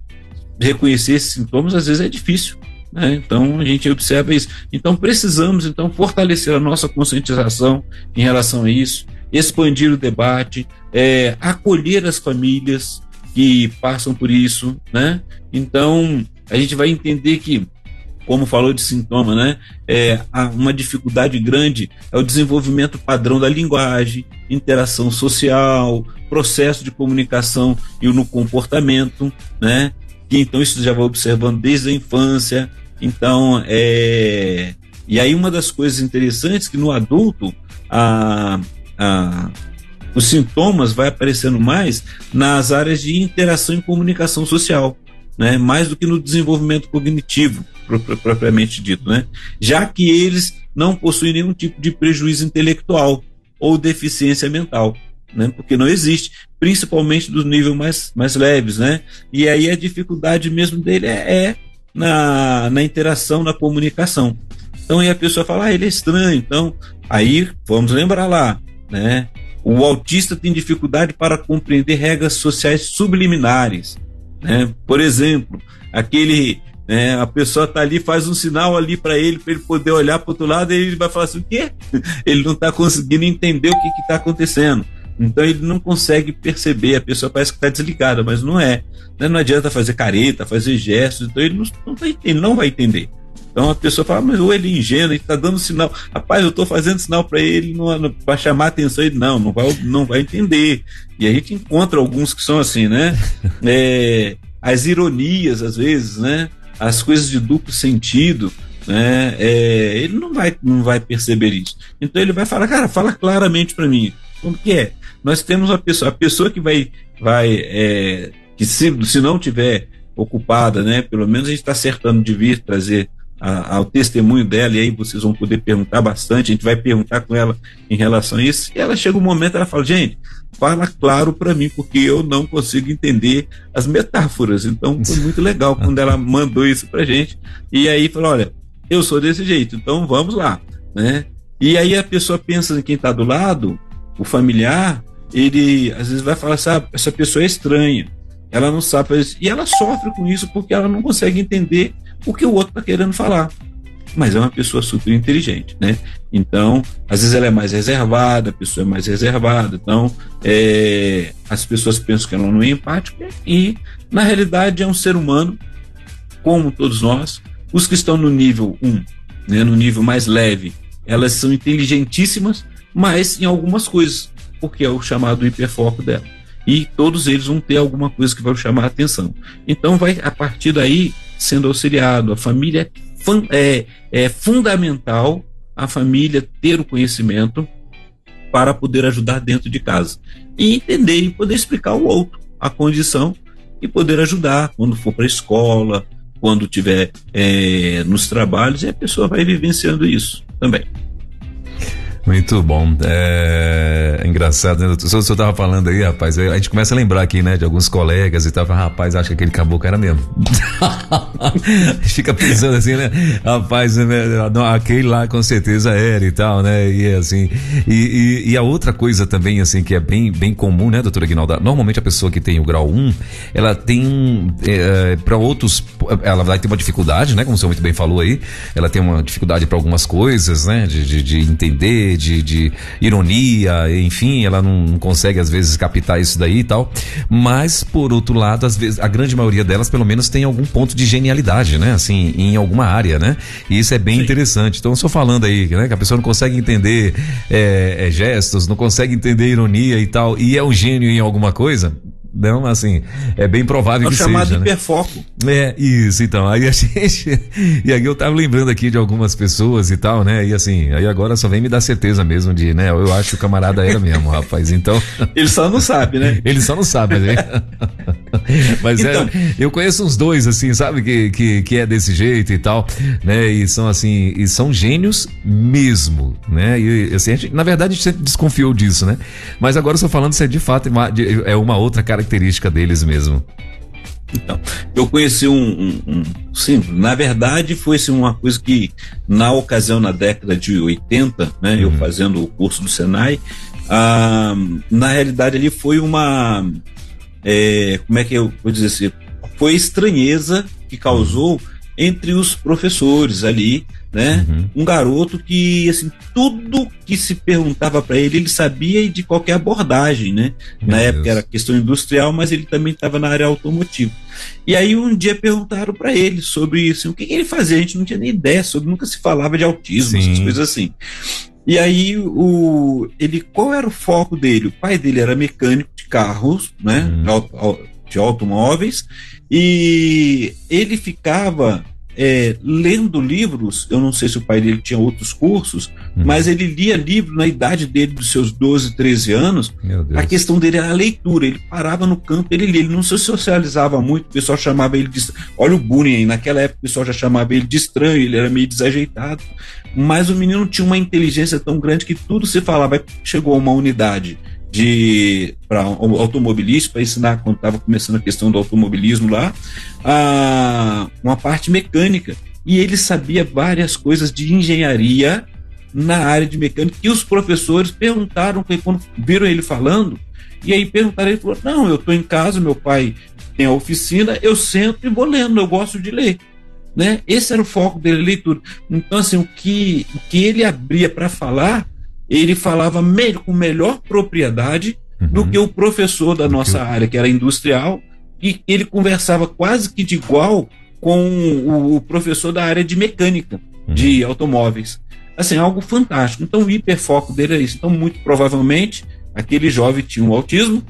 reconhecer esses sintomas às vezes é difícil. Né? Então a gente observa isso. Então precisamos então fortalecer a nossa conscientização em relação a isso, expandir o debate, é, acolher as famílias que passam por isso, né? Então a gente vai entender que como falou de sintoma, né? É, uma dificuldade grande é o desenvolvimento padrão da linguagem, interação social, processo de comunicação e no comportamento, né? Que então isso já vai observando desde a infância, então, é... e aí uma das coisas interessantes que no adulto a, a, os sintomas vai aparecendo mais nas áreas de interação e comunicação social, né? Mais do que no desenvolvimento cognitivo propriamente dito, né? Já que eles não possuem nenhum tipo de prejuízo intelectual ou deficiência mental. Né, porque não existe, principalmente dos níveis mais, mais leves, né? E aí a dificuldade mesmo dele é, é na, na interação, na comunicação. Então aí a pessoa fala, ah, ele é estranho. Então, aí vamos lembrar lá, né? O autista tem dificuldade para compreender regras sociais subliminares. Né? Por exemplo, aquele né, a pessoa está ali, faz um sinal ali para ele, para ele poder olhar para outro lado, e ele vai falar assim: o quê? Ele não está conseguindo entender o que está acontecendo. Então ele não consegue perceber, a pessoa parece que está desligada, mas não é. Né? Não adianta fazer careta, fazer gestos, então ele não, não, vai, ele não vai entender. Então a pessoa fala, mas ou ele é ingênuo, ele está dando sinal. Rapaz, eu estou fazendo sinal para ele para chamar a atenção, ele não, não vai, não vai entender. E a gente encontra alguns que são assim, né? É, as ironias, às vezes, né? As coisas de duplo sentido, né? É, ele não vai, não vai perceber isso. Então ele vai falar, cara, fala claramente para mim. Como que é? nós temos a pessoa, a pessoa que vai, vai é, que se, se não tiver ocupada, né, pelo menos a gente está acertando de vir trazer a, ao testemunho dela, e aí vocês vão poder perguntar bastante, a gente vai perguntar com ela em relação a isso, e ela chega um momento, ela fala, gente, fala claro para mim, porque eu não consigo entender as metáforas, então foi muito legal quando ela mandou isso pra gente, e aí falou, olha, eu sou desse jeito, então vamos lá, né, e aí a pessoa pensa em quem está do lado, o familiar, ele às vezes vai falar ah, essa pessoa é estranha, ela não sabe fazer e ela sofre com isso porque ela não consegue entender o que o outro está querendo falar. Mas é uma pessoa super inteligente, né? Então, às vezes ela é mais reservada, a pessoa é mais reservada, então é, as pessoas pensam que ela não é empática e, na realidade, é um ser humano, como todos nós. Os que estão no nível 1, né, no nível mais leve, elas são inteligentíssimas, mas em algumas coisas porque é o chamado hiperfoco dela. E todos eles vão ter alguma coisa que vai chamar a atenção. Então, vai a partir daí sendo auxiliado. A família é, é fundamental a família ter o conhecimento para poder ajudar dentro de casa e entender e poder explicar ao outro a condição e poder ajudar quando for para a escola, quando tiver é, nos trabalhos, e a pessoa vai vivenciando isso também. Muito bom. É, é engraçado, né? O senhor estava falando aí, rapaz, a gente começa a lembrar aqui, né, de alguns colegas e tal. Rapaz, acho que aquele caboclo era mesmo. Fica pensando assim, né? Rapaz, né, aquele lá com certeza era e tal, né? E assim. E, e, e, a outra coisa também, assim, que é bem, bem comum, né, doutora Guinalda? Normalmente a pessoa que tem o grau 1, ela tem. É, para outros. Ela vai ter uma dificuldade, né? Como o senhor muito bem falou aí. Ela tem uma dificuldade para algumas coisas, né? de, de, de entender de, de ironia, enfim, ela não consegue às vezes captar isso daí e tal. Mas, por outro lado, às vezes, a grande maioria delas, pelo menos, tem algum ponto de genialidade, né? Assim, em alguma área, né? E isso é bem Sim. interessante. Então, só falando aí, né? Que a pessoa não consegue entender é, é, gestos, não consegue entender ironia e tal, e é um gênio em alguma coisa, não, assim, é bem provável é que chamado seja. chamado hiperfoco. Né? É, isso, então. Aí a gente. E aí eu tava lembrando aqui de algumas pessoas e tal, né? E assim, aí agora só vem me dar certeza mesmo de, né? Eu acho que o camarada era mesmo, rapaz. Então. Ele só não sabe, né? Ele só não sabe, né? Mas é, então, é, eu conheço uns dois, assim, sabe, que, que, que é desse jeito e tal, né? E são assim, e são gênios mesmo, né? E assim, gente, na verdade, a gente sempre desconfiou disso, né? Mas agora eu estou falando se é de fato é uma outra característica deles mesmo. Então, eu conheci um, um, um, sim, na verdade foi assim, uma coisa que na ocasião na década de 80, né, uhum. eu fazendo o curso do Senai, ah, na realidade ali foi uma é, como é que eu vou dizer assim, foi estranheza que causou entre os professores ali, né? Uhum. Um garoto que assim tudo que se perguntava para ele ele sabia de qualquer abordagem, né? Meu na Deus. época era questão industrial, mas ele também estava na área automotiva. E aí um dia perguntaram para ele sobre isso, o que, que, ele fazia? A gente não tinha nem ideia sobre, nunca se falava de autismo, Sim. essas coisas assim. E aí o ele qual era o foco dele? O pai dele era mecânico de carros, né? Uhum. De automóveis e ele ficava é, lendo livros, eu não sei se o pai dele tinha outros cursos, uhum. mas ele lia livro na idade dele, dos seus 12, 13 anos. A questão dele era a leitura. Ele parava no campo, ele lia, ele não se socializava muito, o pessoal chamava ele de. Olha o bullying, naquela época o pessoal já chamava ele de estranho, ele era meio desajeitado. Mas o menino tinha uma inteligência tão grande que tudo se falava. Chegou a uma unidade de para automobilista para ensinar quando estava começando a questão do automobilismo lá a, uma parte mecânica. E ele sabia várias coisas de engenharia na área de mecânica e os professores perguntaram quando viram ele falando e aí perguntaram ele falou não eu estou em casa meu pai tem a oficina eu sento e vou lendo eu gosto de ler. Né? Esse era o foco dele leitura. Então assim o que o que ele abria para falar ele falava me com melhor propriedade uhum. do que o professor da nossa área, que era industrial, e ele conversava quase que de igual com o, professor da área de mecânica uhum. de automóveis. Assim, algo fantástico. Então, o hiperfoco dele é isso. Então, muito provavelmente, aquele jovem tinha um autismo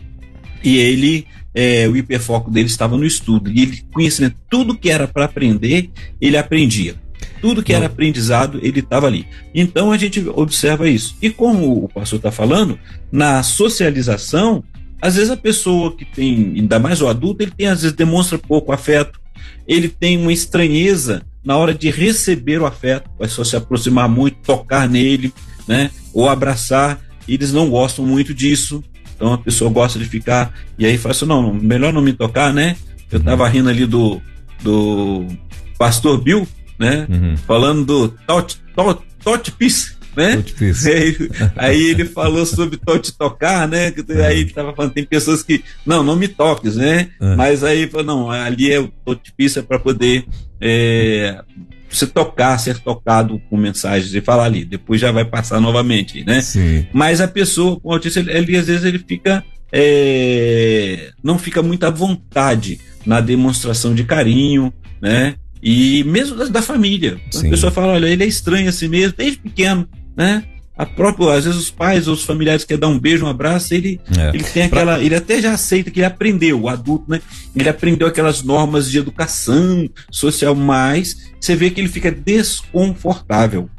e ele, é, o hiperfoco dele estava no estudo. E ele conhecia tudo que era para aprender, ele aprendia. Tudo que era aprendizado, ele estava ali. Então a gente observa isso. E como o pastor está falando, na socialização, às vezes a pessoa que tem, ainda mais o adulto, ele tem, às vezes demonstra pouco afeto, ele tem uma estranheza na hora de receber o afeto, vai só se aproximar muito, tocar nele, né? Ou abraçar. Eles não gostam muito disso. Então a pessoa gosta de ficar. E aí fala assim: não, melhor não me tocar, né? Eu estava rindo ali do, do pastor Bill, né? Uhum. Falando do Tot, Tot, Tot né? Aí, aí, ele falou sobre Tot tocar, né? Aí ele tava falando, tem pessoas que, não, não me toques, né? Uhum. Mas aí falou, não, ali é o Tot Peace é para poder é, você tocar, ser tocado com mensagens e falar ali, depois já vai passar novamente, né? Sim. Mas a pessoa com autismo, ele, ele às vezes ele fica é, não fica muito à vontade na demonstração de carinho, né? E mesmo da, da família. Sim. A pessoa fala, olha, ele é estranho assim mesmo, desde pequeno, né? A própria, às vezes os pais ou os familiares querem dar um beijo, um abraço, ele, é. ele tem aquela. Ele até já aceita que ele aprendeu, o adulto, né? Ele aprendeu aquelas normas de educação social, mas você vê que ele fica desconfortável.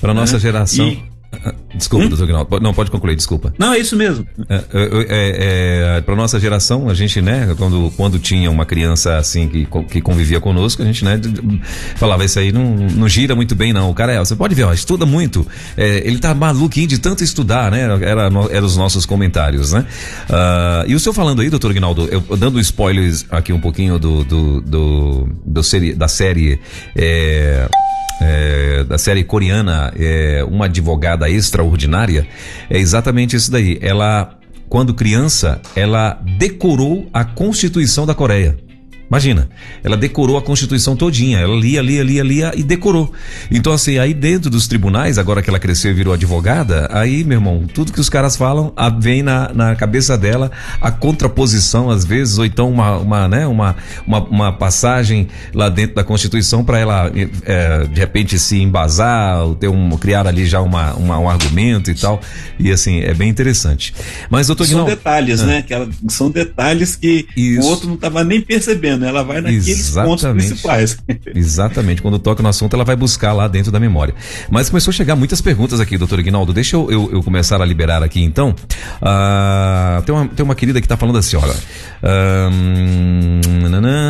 Para nossa né? geração. E, Desculpa, hum? doutor Guinaldo. Não, pode concluir, desculpa. Não, é isso mesmo. É, é, é, é para nossa geração, a gente, né, quando, quando tinha uma criança assim que, que convivia conosco, a gente, né, falava, isso aí não, não gira muito bem, não. O cara é, você pode ver, ó, estuda muito. É, ele tá maluquinho de tanto estudar, né? Era, era os nossos comentários, né? Uh, e o senhor falando aí, doutor Guinaldo, eu, dando spoilers aqui um pouquinho do, do, do, do série, da série. É, é, da série coreana, é, uma advogada extraordinária, é exatamente isso daí. Ela, quando criança, ela decorou a Constituição da Coreia. Imagina, ela decorou a Constituição todinha, ela lia, lia, lia, lia e decorou. Então, assim, aí dentro dos tribunais, agora que ela cresceu e virou advogada, aí, meu irmão, tudo que os caras falam, vem na, na cabeça dela a contraposição, às vezes, ou então uma, uma, né, uma, uma, uma passagem lá dentro da Constituição para ela, é, de repente, se embasar, ou ter um, criar ali já uma, uma, um argumento e tal. E, assim, é bem interessante. Mas, doutor São detalhes, ah. né? Que ela, são detalhes que Isso. o outro não estava nem percebendo né? Ela vai naqueles Exatamente. pontos principais. Exatamente. Quando toca no assunto, ela vai buscar lá dentro da memória. Mas começou a chegar muitas perguntas aqui, doutor Ignaldo. Deixa eu, eu, eu começar a liberar aqui então. Ah, tem, uma, tem uma querida que está falando assim, olha. Ah,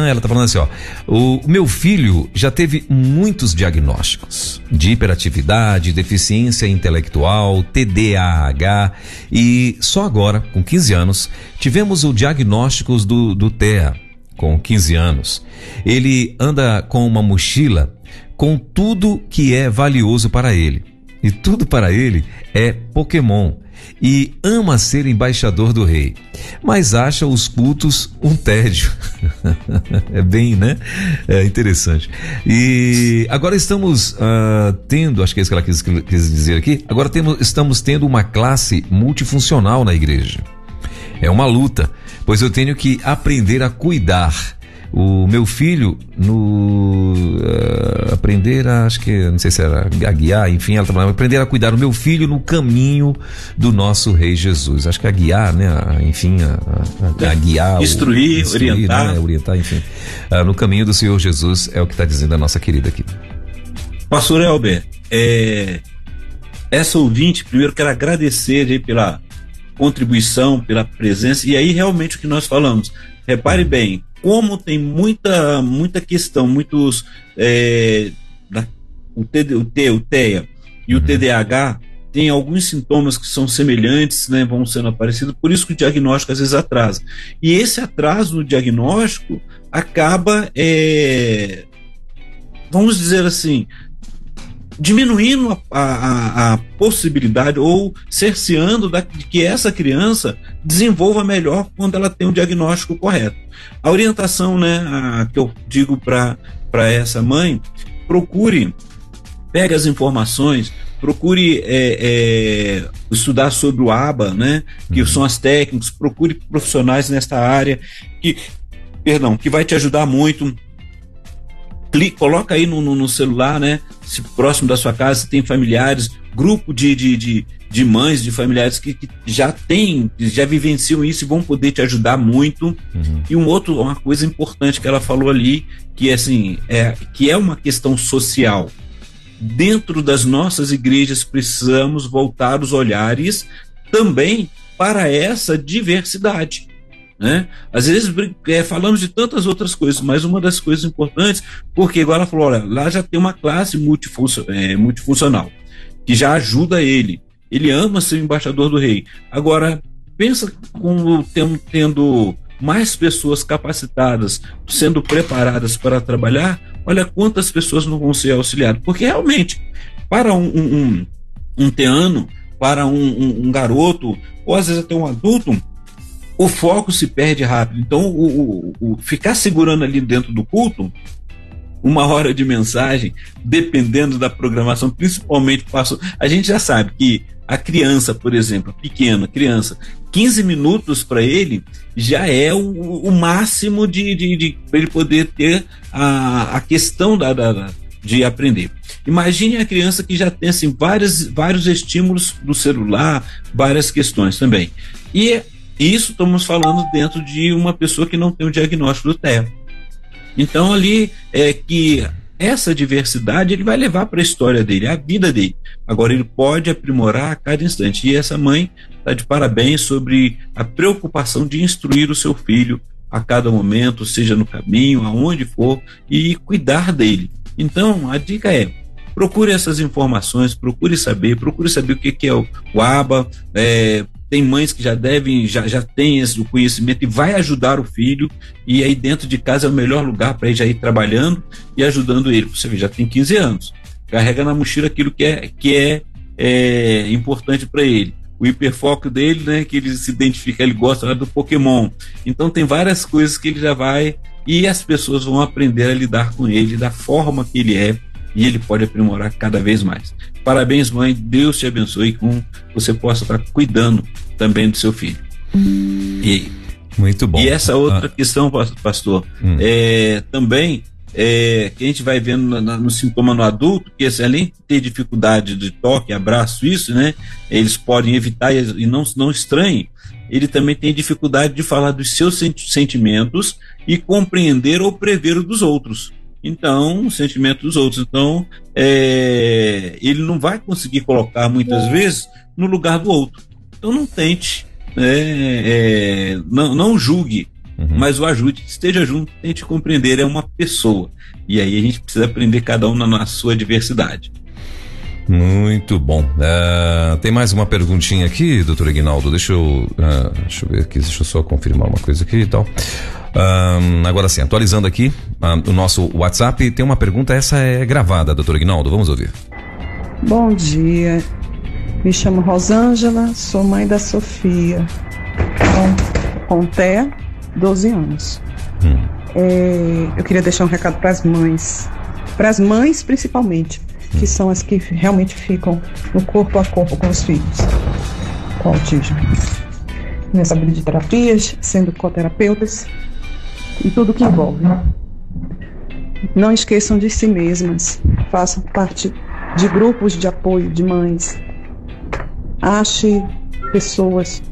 ela está falando assim, ó. O meu filho já teve muitos diagnósticos de hiperatividade, deficiência intelectual, TDAH e só agora, com 15 anos, tivemos o diagnóstico do, do TEA, com 15 anos. Ele anda com uma mochila com tudo que é valioso para ele. E tudo para ele é Pokémon. E ama ser embaixador do rei, mas acha os cultos um tédio. é bem, né? É interessante. E agora estamos uh, tendo, acho que é isso que ela quis, quis dizer aqui. Agora temos, estamos tendo uma classe multifuncional na igreja. É uma luta, pois eu tenho que aprender a cuidar o meu filho no uh, aprender a, acho que não sei se era a guiar, enfim, ela trabalhava aprender a cuidar do meu filho no caminho do nosso Rei Jesus. Acho que a guiar, né? A, enfim, a, a, a guiar, instruir, o, instruir orientar, né, orientar, enfim, uh, no caminho do Senhor Jesus é o que está dizendo a nossa querida aqui. Pastor Elber, é, essa ouvinte, primeiro quero agradecer aí pela contribuição, pela presença, e aí realmente o que nós falamos. Repare bem, como tem muita, muita questão, muitos. É, da, o, TD, o, T, o TEA e o uhum. TDAH tem alguns sintomas que são semelhantes, né, vão sendo aparecidos, por isso que o diagnóstico às vezes atrasa. E esse atraso no diagnóstico acaba, é, vamos dizer assim, diminuindo a, a, a, possibilidade ou cerceando da, de que essa criança desenvolva melhor quando ela tem o diagnóstico correto. A orientação né, a, que eu digo para essa mãe, procure, pegue as informações, procure é, é, estudar sobre o ABA, né, que uhum. são as técnicas, procure profissionais nesta área, que, perdão, que vai te ajudar muito clica, coloca aí no, no, no, celular, né? Se próximo da sua casa se tem familiares, grupo de, de, de, de mães, de familiares que, que, já têm, já vivenciam isso e vão poder te ajudar muito. Uhum. E um outro, uma coisa importante que ela falou ali, que é assim, é, que é uma questão social. Dentro das nossas igrejas precisamos voltar os olhares também para essa diversidade. Né? Às vezes é, falamos de tantas outras coisas, mas uma das coisas importantes, porque agora falou: olha, lá já tem uma classe é, multifuncional, que já ajuda ele. Ele ama ser embaixador do rei. Agora, pensa como tendo, tendo mais pessoas capacitadas, sendo preparadas para trabalhar, olha quantas pessoas não vão ser auxiliadas. Porque realmente, para um, um, um, um teano, para um, um, um garoto, ou às vezes até um adulto, o foco se perde rápido. Então, o, o, o, ficar segurando ali dentro do culto, uma hora de mensagem, dependendo da programação, principalmente passo. A gente já sabe que a criança, por exemplo, pequena criança, 15 minutos para ele já é o, o máximo de, de, de para ele poder ter a, a questão da, da, de aprender. Imagine a criança que já tem assim, várias, vários estímulos do celular, várias questões também. E isso estamos falando dentro de uma pessoa que não tem o diagnóstico do TEA. Então ali é que essa diversidade ele vai levar para a história dele, a vida dele. Agora ele pode aprimorar a cada instante. E essa mãe está de parabéns sobre a preocupação de instruir o seu filho a cada momento, seja no caminho, aonde for, e cuidar dele. Então a dica é procure essas informações, procure saber, procure saber o que, que é o, o ABA, é, tem mães que já devem, já, já têm esse conhecimento e vai ajudar o filho, e aí dentro de casa é o melhor lugar para ele já ir trabalhando e ajudando ele. Você vê, já tem 15 anos, carrega na mochila aquilo que é, que é, é importante para ele. O hiperfoco dele, né, que ele se identifica, ele gosta do Pokémon. Então tem várias coisas que ele já vai e as pessoas vão aprender a lidar com ele da forma que ele é e ele pode aprimorar cada vez mais. Parabéns, mãe. Deus te abençoe com você possa estar cuidando também do seu filho. E, Muito bom. E essa outra ah. questão, pastor, hum. é, também é, que a gente vai vendo no, no, sintoma no adulto, que além de ter dificuldade de toque, abraço, isso, né? Eles podem evitar e, e não, não estranhem. Ele também tem dificuldade de falar dos seus sentimentos e compreender ou prever o dos outros. Então, o sentimento dos outros. Então, é, ele não vai conseguir colocar muitas vezes no lugar do outro. Então, não tente, né, é, não, não julgue Uhum. Mas o ajude, esteja junto, tente compreender, é uma pessoa. E aí a gente precisa aprender cada um na, na sua diversidade. Muito bom. Uh, tem mais uma perguntinha aqui, doutor Ignaldo. Deixa eu, uh, deixa eu ver aqui, deixa eu só confirmar uma coisa aqui e tal. Uh, agora sim, atualizando aqui o nosso WhatsApp, tem uma pergunta, essa é gravada, doutor Ignaldo, vamos ouvir. Bom dia, me chamo Rosângela, sou mãe da Sofia, com, com Té, 12 anos. Hum. É, eu queria deixar um recado para as mães, para as mães principalmente, que hum. são as que realmente ficam no corpo a corpo com os filhos com autismo. Nessa vida de terapias, sendo coterapeutas e tudo que envolve. Não esqueçam de si mesmas, façam parte de grupos de apoio de mães. Ache pessoas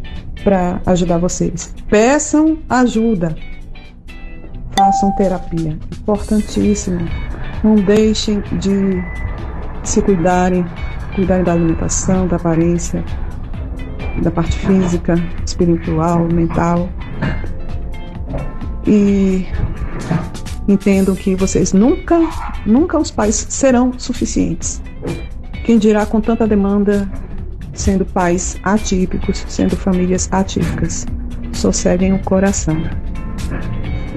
para ajudar vocês. Peçam ajuda. Façam terapia. Importantíssimo. Não deixem de se cuidarem, cuidarem da alimentação, da aparência, da parte física, espiritual, mental. E entendam que vocês nunca, nunca os pais serão suficientes. Quem dirá com tanta demanda sendo pais atípicos, sendo famílias atípicas. Sosseguem o coração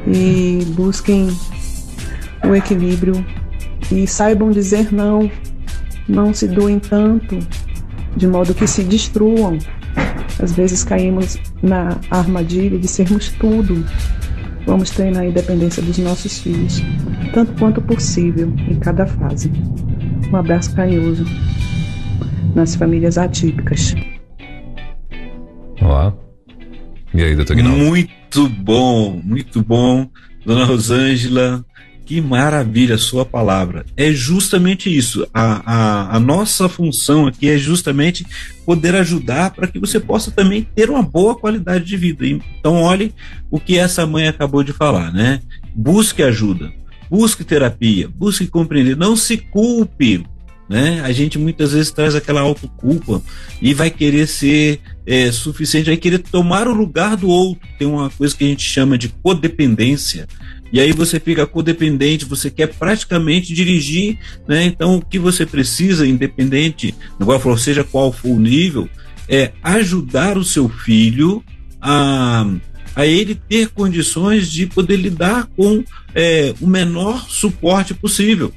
e busquem o equilíbrio e saibam dizer não, não se doem tanto, de modo que se destruam. Às vezes caímos na armadilha de sermos tudo. Vamos treinar a independência dos nossos filhos, tanto quanto possível, em cada fase. Um abraço carinhoso nas famílias atípicas. Olá. E aí, doutor Guinaldo? Muito bom, muito bom. Dona Rosângela, que maravilha sua palavra. É justamente isso. A, a, a nossa função aqui é justamente poder ajudar para que você possa também ter uma boa qualidade de vida. Então, olhe o que essa mãe acabou de falar, né? Busque ajuda, busque terapia, busque compreender. Não se culpe né? A gente muitas vezes traz aquela autoculpa e vai querer ser é, suficiente, vai querer tomar o lugar do outro. Tem uma coisa que a gente chama de codependência. E aí você fica codependente, você quer praticamente dirigir, né? Então o que você precisa, independente, agora falou, seja qual for o nível, é ajudar o seu filho a, a ele ter condições de poder lidar com é, o menor suporte possível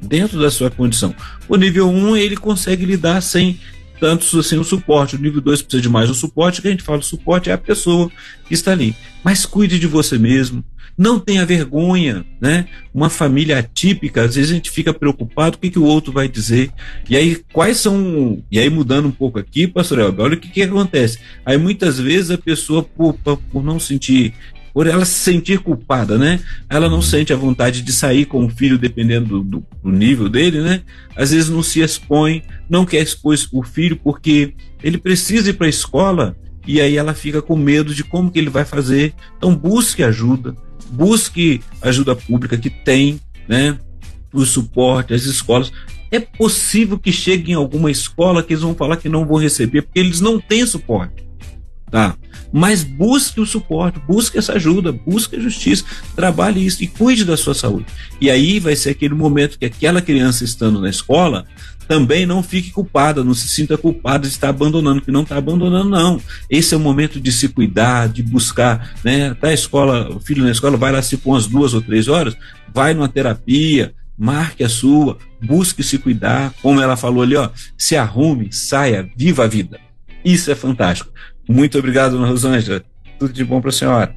dentro da sua condição. O nível 1 ele consegue lidar sem tanto assim o suporte. O nível 2 precisa de mais um suporte, que a gente fala o suporte é a pessoa que está ali. Mas cuide de você mesmo. Não tenha vergonha, né? Uma família atípica, às vezes a gente fica preocupado, o que, que o outro vai dizer. E aí, quais são. E aí, mudando um pouco aqui, pastor Elber, olha o que, que acontece. Aí, muitas vezes, a pessoa, por, por não sentir por ela se sentir culpada, né? Ela não sente a vontade de sair com o filho, dependendo do, do nível dele, né? Às vezes não se expõe, não quer expor o filho porque ele precisa ir para a escola e aí ela fica com medo de como que ele vai fazer. Então busque ajuda, busque ajuda pública que tem, né? O suporte, as escolas. É possível que chegue em alguma escola que eles vão falar que não vão receber porque eles não têm suporte. Tá? Mas busque o suporte, busque essa ajuda, busque a justiça, trabalhe isso e cuide da sua saúde. E aí vai ser aquele momento que aquela criança estando na escola também não fique culpada, não se sinta culpada de estar abandonando, que não está abandonando, não. Esse é o momento de se cuidar, de buscar, né? Tá a escola, o filho na escola, vai lá se for umas duas ou três horas, vai numa terapia, marque a sua, busque se cuidar, como ela falou ali, ó, se arrume, saia, viva a vida. Isso é fantástico. Muito obrigado, dona Rosângela. Tudo de bom para a senhora.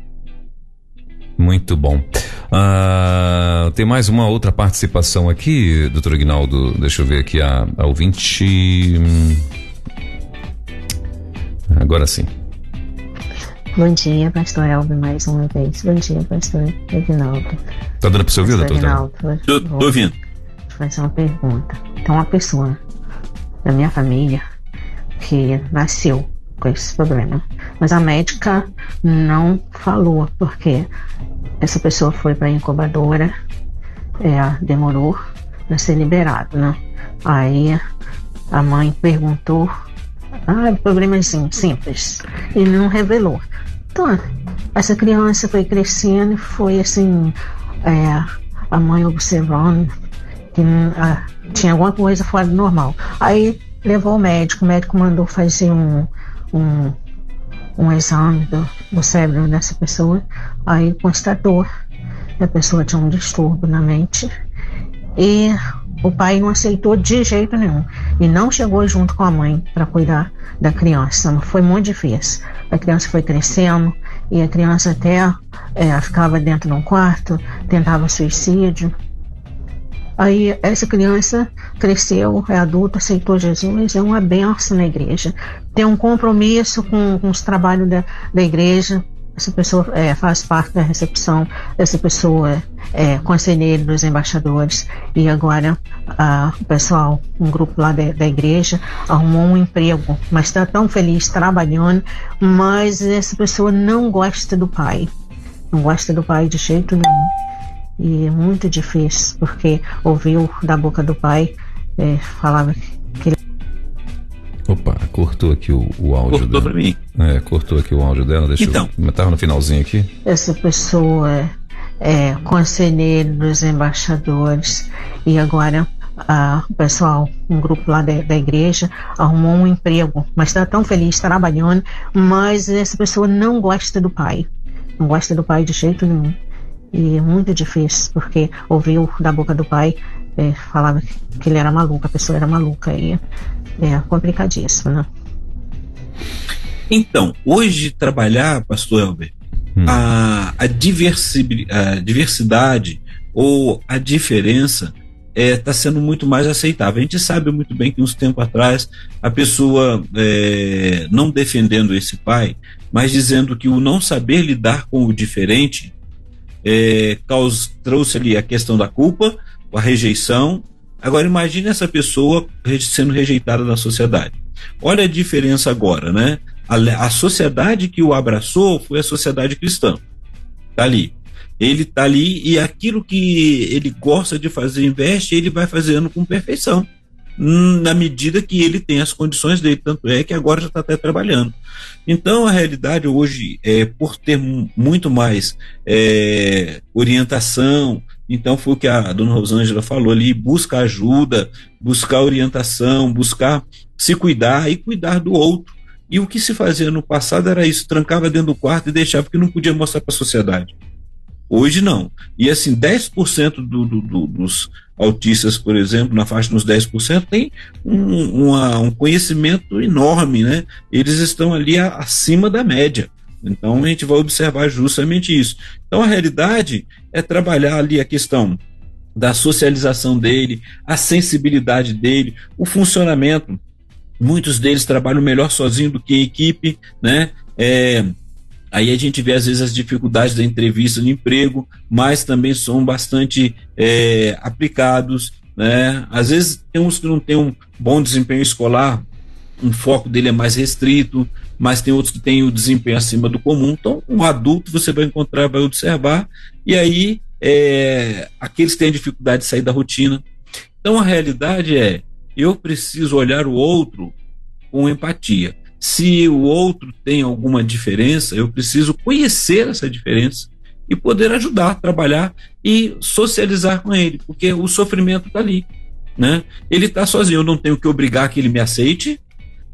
Muito bom. Uh, tem mais uma outra participação aqui, doutor Ignaldo. Deixa eu ver aqui a, a ouvinte. Agora sim. Bom dia, pastor Elber, mais uma vez. Bom dia, pastor Ignaldo. Tá dando para você ouvir, doutor? Tô, tô ouvindo. Fazer uma pergunta. Tem uma pessoa da minha família que nasceu com esse problema, mas a médica não falou porque essa pessoa foi para a incubadora, é, demorou para ser liberado, né? Aí a mãe perguntou, ah, problemas simples, e não revelou. Então, essa criança foi crescendo e foi assim, é, a mãe observando que ah, tinha alguma coisa fora do normal. Aí levou o médico, o médico mandou fazer um, um, um exame do, do cérebro dessa pessoa, aí constatou que a pessoa tinha um distúrbio na mente e o pai não aceitou de jeito nenhum e não chegou junto com a mãe para cuidar da criança. Foi muito difícil. A criança foi crescendo e a criança até é, ficava dentro de um quarto, tentava suicídio. Aí essa criança cresceu, é adulta, aceitou Jesus, é uma benção na igreja. Tem um compromisso com, com os trabalhos da, da igreja. Essa pessoa é, faz parte da recepção, essa pessoa é conselheiro dos embaixadores e agora o pessoal, um grupo lá da, da igreja arrumou um emprego, mas está tão feliz trabalhando, mas essa pessoa não gosta do pai, não gosta do pai de jeito nenhum e é muito difícil, porque ouviu da boca do pai, é, falava que ele... Opa, cortou aqui o, o áudio cortou dela. pra mim. É, cortou aqui o áudio dela, deixa então. eu... Tava no finalzinho aqui. Essa pessoa é, é conselheiro dos embaixadores e agora ah, o pessoal, um grupo lá da, da igreja, arrumou um emprego, mas está tão feliz trabalhando, mas essa pessoa não gosta do pai. Não gosta do pai de jeito nenhum. E é muito difícil, porque ouviu da boca do pai, é, falava que ele era maluco, a pessoa era maluca. E é complicadíssimo, né? Então, hoje trabalhar, pastor Elber, hum. a, a, diversi, a diversidade ou a diferença está é, tá sendo muito mais aceitável. A gente sabe muito bem que uns tempos atrás a pessoa é, não defendendo esse pai, mas dizendo que o não saber lidar com o diferente é, caus, trouxe ali a questão da culpa, a rejeição. Agora imagine essa pessoa sendo rejeitada na sociedade. Olha a diferença agora, né? A, a sociedade que o abraçou foi a sociedade cristã. Tá ali. Ele tá ali e aquilo que ele gosta de fazer, investe, ele vai fazendo com perfeição na medida que ele tem as condições dele, tanto é que agora já está até trabalhando. Então a realidade hoje é por ter muito mais é, orientação, então foi o que a dona Rosângela falou ali, busca ajuda, buscar orientação, buscar se cuidar e cuidar do outro. E o que se fazia no passado era isso, trancava dentro do quarto e deixava porque não podia mostrar para a sociedade. Hoje não. E assim, 10% do, do, do, dos autistas, por exemplo, na faixa dos 10%, tem um, uma, um conhecimento enorme, né? Eles estão ali a, acima da média. Então a gente vai observar justamente isso. Então a realidade é trabalhar ali a questão da socialização dele, a sensibilidade dele, o funcionamento. Muitos deles trabalham melhor sozinho do que em equipe, né? É, Aí a gente vê às vezes as dificuldades da entrevista de emprego, mas também são bastante é, aplicados. Né? Às vezes tem uns que não têm um bom desempenho escolar, um foco dele é mais restrito, mas tem outros que têm o desempenho acima do comum. Então, um adulto você vai encontrar, vai observar, e aí é, aqueles que têm dificuldade de sair da rotina. Então, a realidade é: eu preciso olhar o outro com empatia. Se o outro tem alguma diferença, eu preciso conhecer essa diferença e poder ajudar, trabalhar e socializar com ele, porque o sofrimento está ali. Né? Ele está sozinho, eu não tenho que obrigar que ele me aceite,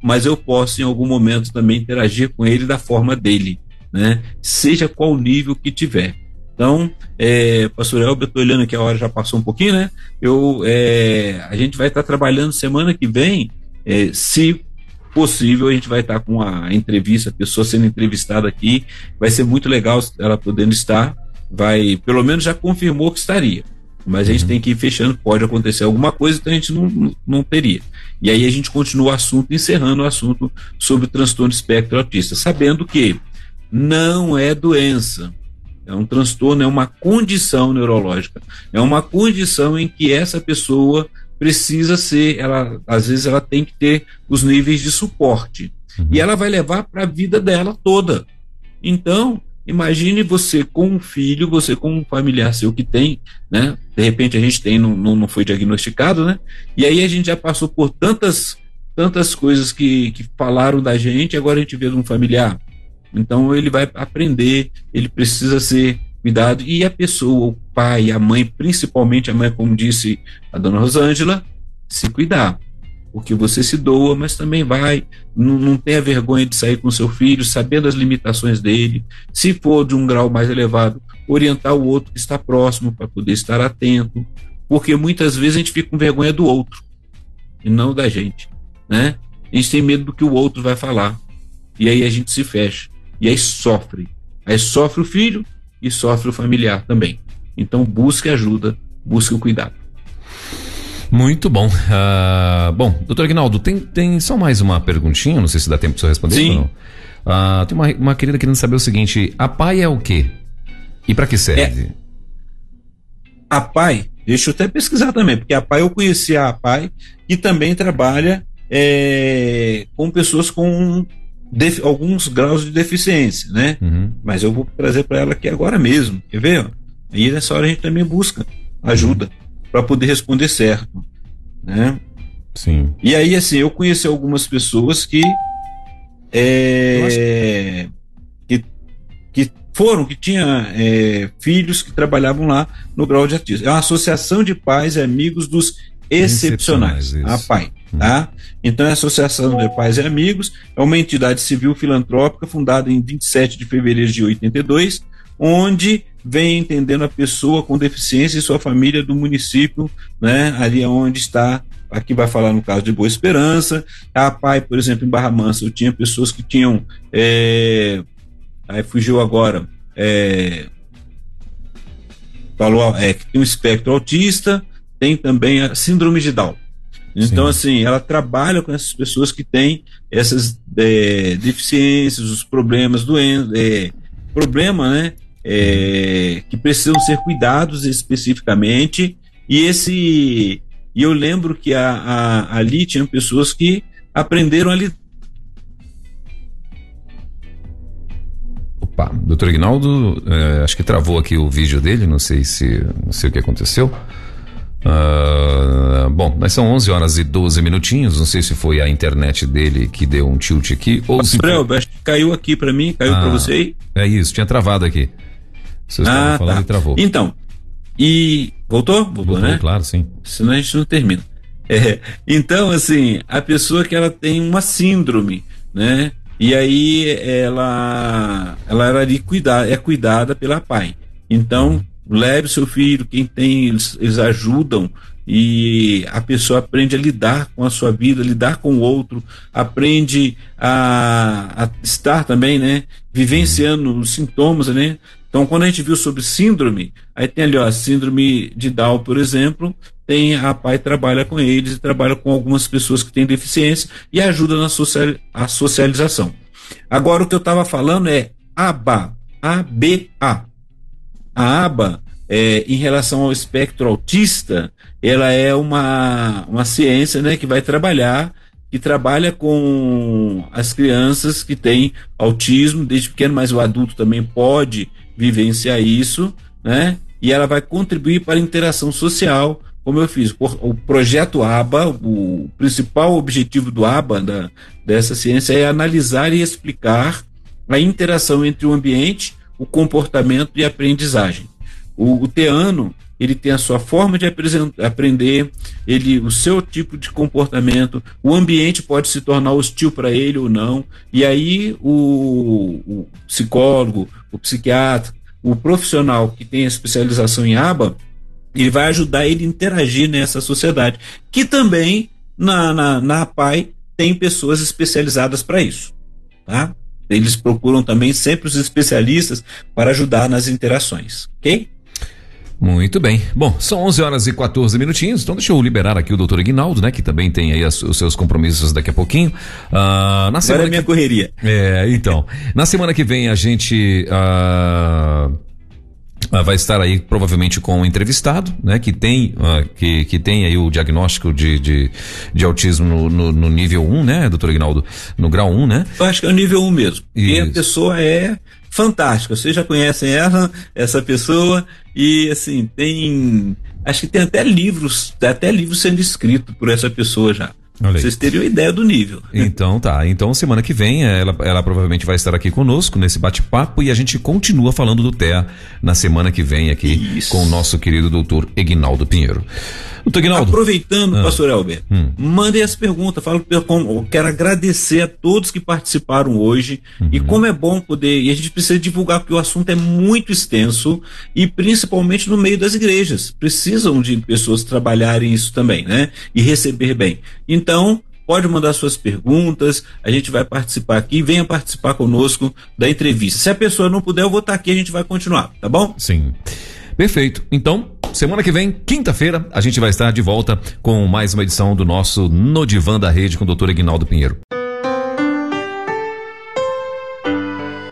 mas eu posso em algum momento também interagir com ele da forma dele, né? seja qual nível que tiver. Então, é, pastor Elber, estou olhando que a hora já passou um pouquinho, né? Eu, é, a gente vai estar tá trabalhando semana que vem, é, se possível, a gente vai estar com a entrevista, a pessoa sendo entrevistada aqui. Vai ser muito legal ela podendo estar. Vai, pelo menos já confirmou que estaria. Mas a gente uhum. tem que ir fechando, pode acontecer alguma coisa, então a gente não, não teria. E aí a gente continua o assunto, encerrando o assunto sobre o transtorno espectro autista, sabendo que não é doença, É um transtorno, é uma condição neurológica. É uma condição em que essa pessoa precisa ser, ela às vezes ela tem que ter os níveis de suporte. Uhum. E ela vai levar para a vida dela toda. Então, imagine você com um filho, você com um familiar seu que tem, né? De repente a gente tem, não, não foi diagnosticado, né? E aí a gente já passou por tantas tantas coisas que, que falaram da gente, agora a gente vê um familiar. Então ele vai aprender, ele precisa ser cuidado. E a pessoa, o pai, a mãe, principalmente a mãe, como disse a dona Rosângela, se cuidar. Porque você se doa, mas também vai, não, não tenha vergonha de sair com seu filho, sabendo as limitações dele. Se for de um grau mais elevado, orientar o outro que está próximo para poder estar atento. Porque muitas vezes a gente fica com vergonha do outro e não da gente né? A gente tem medo do que o outro vai falar. E aí a gente se fecha. E aí sofre. Aí sofre o filho e sofre o familiar também. Então busque ajuda, busque o cuidado. Muito bom. Uh, bom, doutor Aguinaldo, tem, tem só mais uma perguntinha, não sei se dá tempo para você responder Sim. ou não. Uh, tem uma, uma querida querendo saber o seguinte: a PAI é o quê? E para que serve? É. A PAI, deixa eu até pesquisar também, porque a PAI eu conheci a PAI, que também trabalha é, com pessoas com alguns graus de deficiência, né? Uhum. Mas eu vou trazer para ela aqui agora mesmo, quer ver? E nessa hora a gente também busca ajuda uhum. para poder responder certo, né? Sim. E aí, assim, eu conheci algumas pessoas que, é, que, que foram, que tinha é, filhos que trabalhavam lá no grau de autismo. É uma associação de pais e amigos dos excepcionais, a PAI. Tá? Então, a Associação de Pais e Amigos é uma entidade civil filantrópica fundada em 27 de fevereiro de 82, onde vem entendendo a pessoa com deficiência e sua família do município, né, ali onde está, aqui vai falar no caso de Boa Esperança, a PAI, por exemplo, em Barra Mansa, eu tinha pessoas que tinham, é, aí fugiu agora, é, falou, é, que tem um espectro autista, tem também a síndrome de Down. Então, Sim. assim, ela trabalha com essas pessoas que têm essas é, deficiências, os problemas, doenças, é, problema, né? É, que precisam ser cuidados especificamente. E esse. E eu lembro que a, a, ali tinham pessoas que aprenderam a lidar. Opa, doutor Ignaldo, é, acho que travou aqui o vídeo dele, não sei se não sei o que aconteceu. Uh, bom, mas são 11 horas e 12 minutinhos. Não sei se foi a internet dele que deu um tilt aqui ou se. Foi... acho que caiu aqui para mim, caiu ah, para você aí. É isso, tinha travado aqui. Vocês ah, falando tá. e travou. Então, e. Voltou? Voltou, Voltou né? Claro, sim. Senão a gente não termina. É, então, assim, a pessoa que ela tem uma síndrome, né? E aí ela, ela era cuidar, é cuidada pela pai. Então, leve seu filho, quem tem, eles, eles ajudam e a pessoa aprende a lidar com a sua vida, lidar com o outro, aprende a, a estar também, né, vivenciando os sintomas, né. Então, quando a gente viu sobre síndrome, aí tem ali, ó, a síndrome de Down, por exemplo, tem a pai trabalha com eles e trabalha com algumas pessoas que têm deficiência e ajuda na social, a socialização. Agora, o que eu estava falando é ABA, A-B-A. A aba, é, em relação ao espectro autista, ela é uma, uma ciência né, que vai trabalhar, que trabalha com as crianças que têm autismo desde pequeno, mas o adulto também pode vivenciar isso, né? E ela vai contribuir para a interação social, como eu fiz. O projeto ABA, o principal objetivo do ABA, da, dessa ciência, é analisar e explicar a interação entre o ambiente o comportamento e a aprendizagem. O, o teano ele tem a sua forma de aprender, ele, o seu tipo de comportamento, o ambiente pode se tornar hostil para ele ou não, e aí o, o, psicólogo, o psiquiatra, o profissional que tem a especialização em aba, ele vai ajudar ele a interagir nessa sociedade, que também na, na, na APAI tem pessoas especializadas para isso. Tá? Eles procuram também sempre os especialistas para ajudar nas interações, ok? Muito bem. Bom, são 11 horas e 14 minutinhos, então deixa eu liberar aqui o doutor Ignaldo, né, que também tem aí as, os seus compromissos daqui a pouquinho. Uh, na semana Agora é minha que... correria. É, então. na semana que vem a gente uh, vai estar aí provavelmente com um entrevistado, né? Que tem, uh, que, que tem aí o diagnóstico de, de, de autismo no, no, no, nível 1, né, doutor Ignaldo? No grau 1, né? Eu acho que é o nível 1 mesmo. Isso. E a pessoa é fantástica. Vocês já conhecem ela, essa pessoa, e assim, tem. Acho que tem até livros, até livros sendo escritos por essa pessoa já. Vocês teriam ideia do nível. Então tá. Então semana que vem ela, ela provavelmente vai estar aqui conosco nesse bate-papo e a gente continua falando do TEA na semana que vem aqui Isso. com o nosso querido doutor Egnaldo Pinheiro. Aproveitando, ah. pastor Elber, hum. mandem as perguntas. Falo, eu quero agradecer a todos que participaram hoje. Uhum. E como é bom poder. E a gente precisa divulgar, porque o assunto é muito extenso e principalmente no meio das igrejas. Precisam de pessoas trabalharem isso também, né? E receber bem. Então, pode mandar suas perguntas, a gente vai participar aqui, venha participar conosco da entrevista. Se a pessoa não puder, eu vou estar aqui, a gente vai continuar, tá bom? Sim. Perfeito. Então, semana que vem, quinta-feira, a gente vai estar de volta com mais uma edição do nosso No Divã da Rede com o doutor Ignaldo Pinheiro.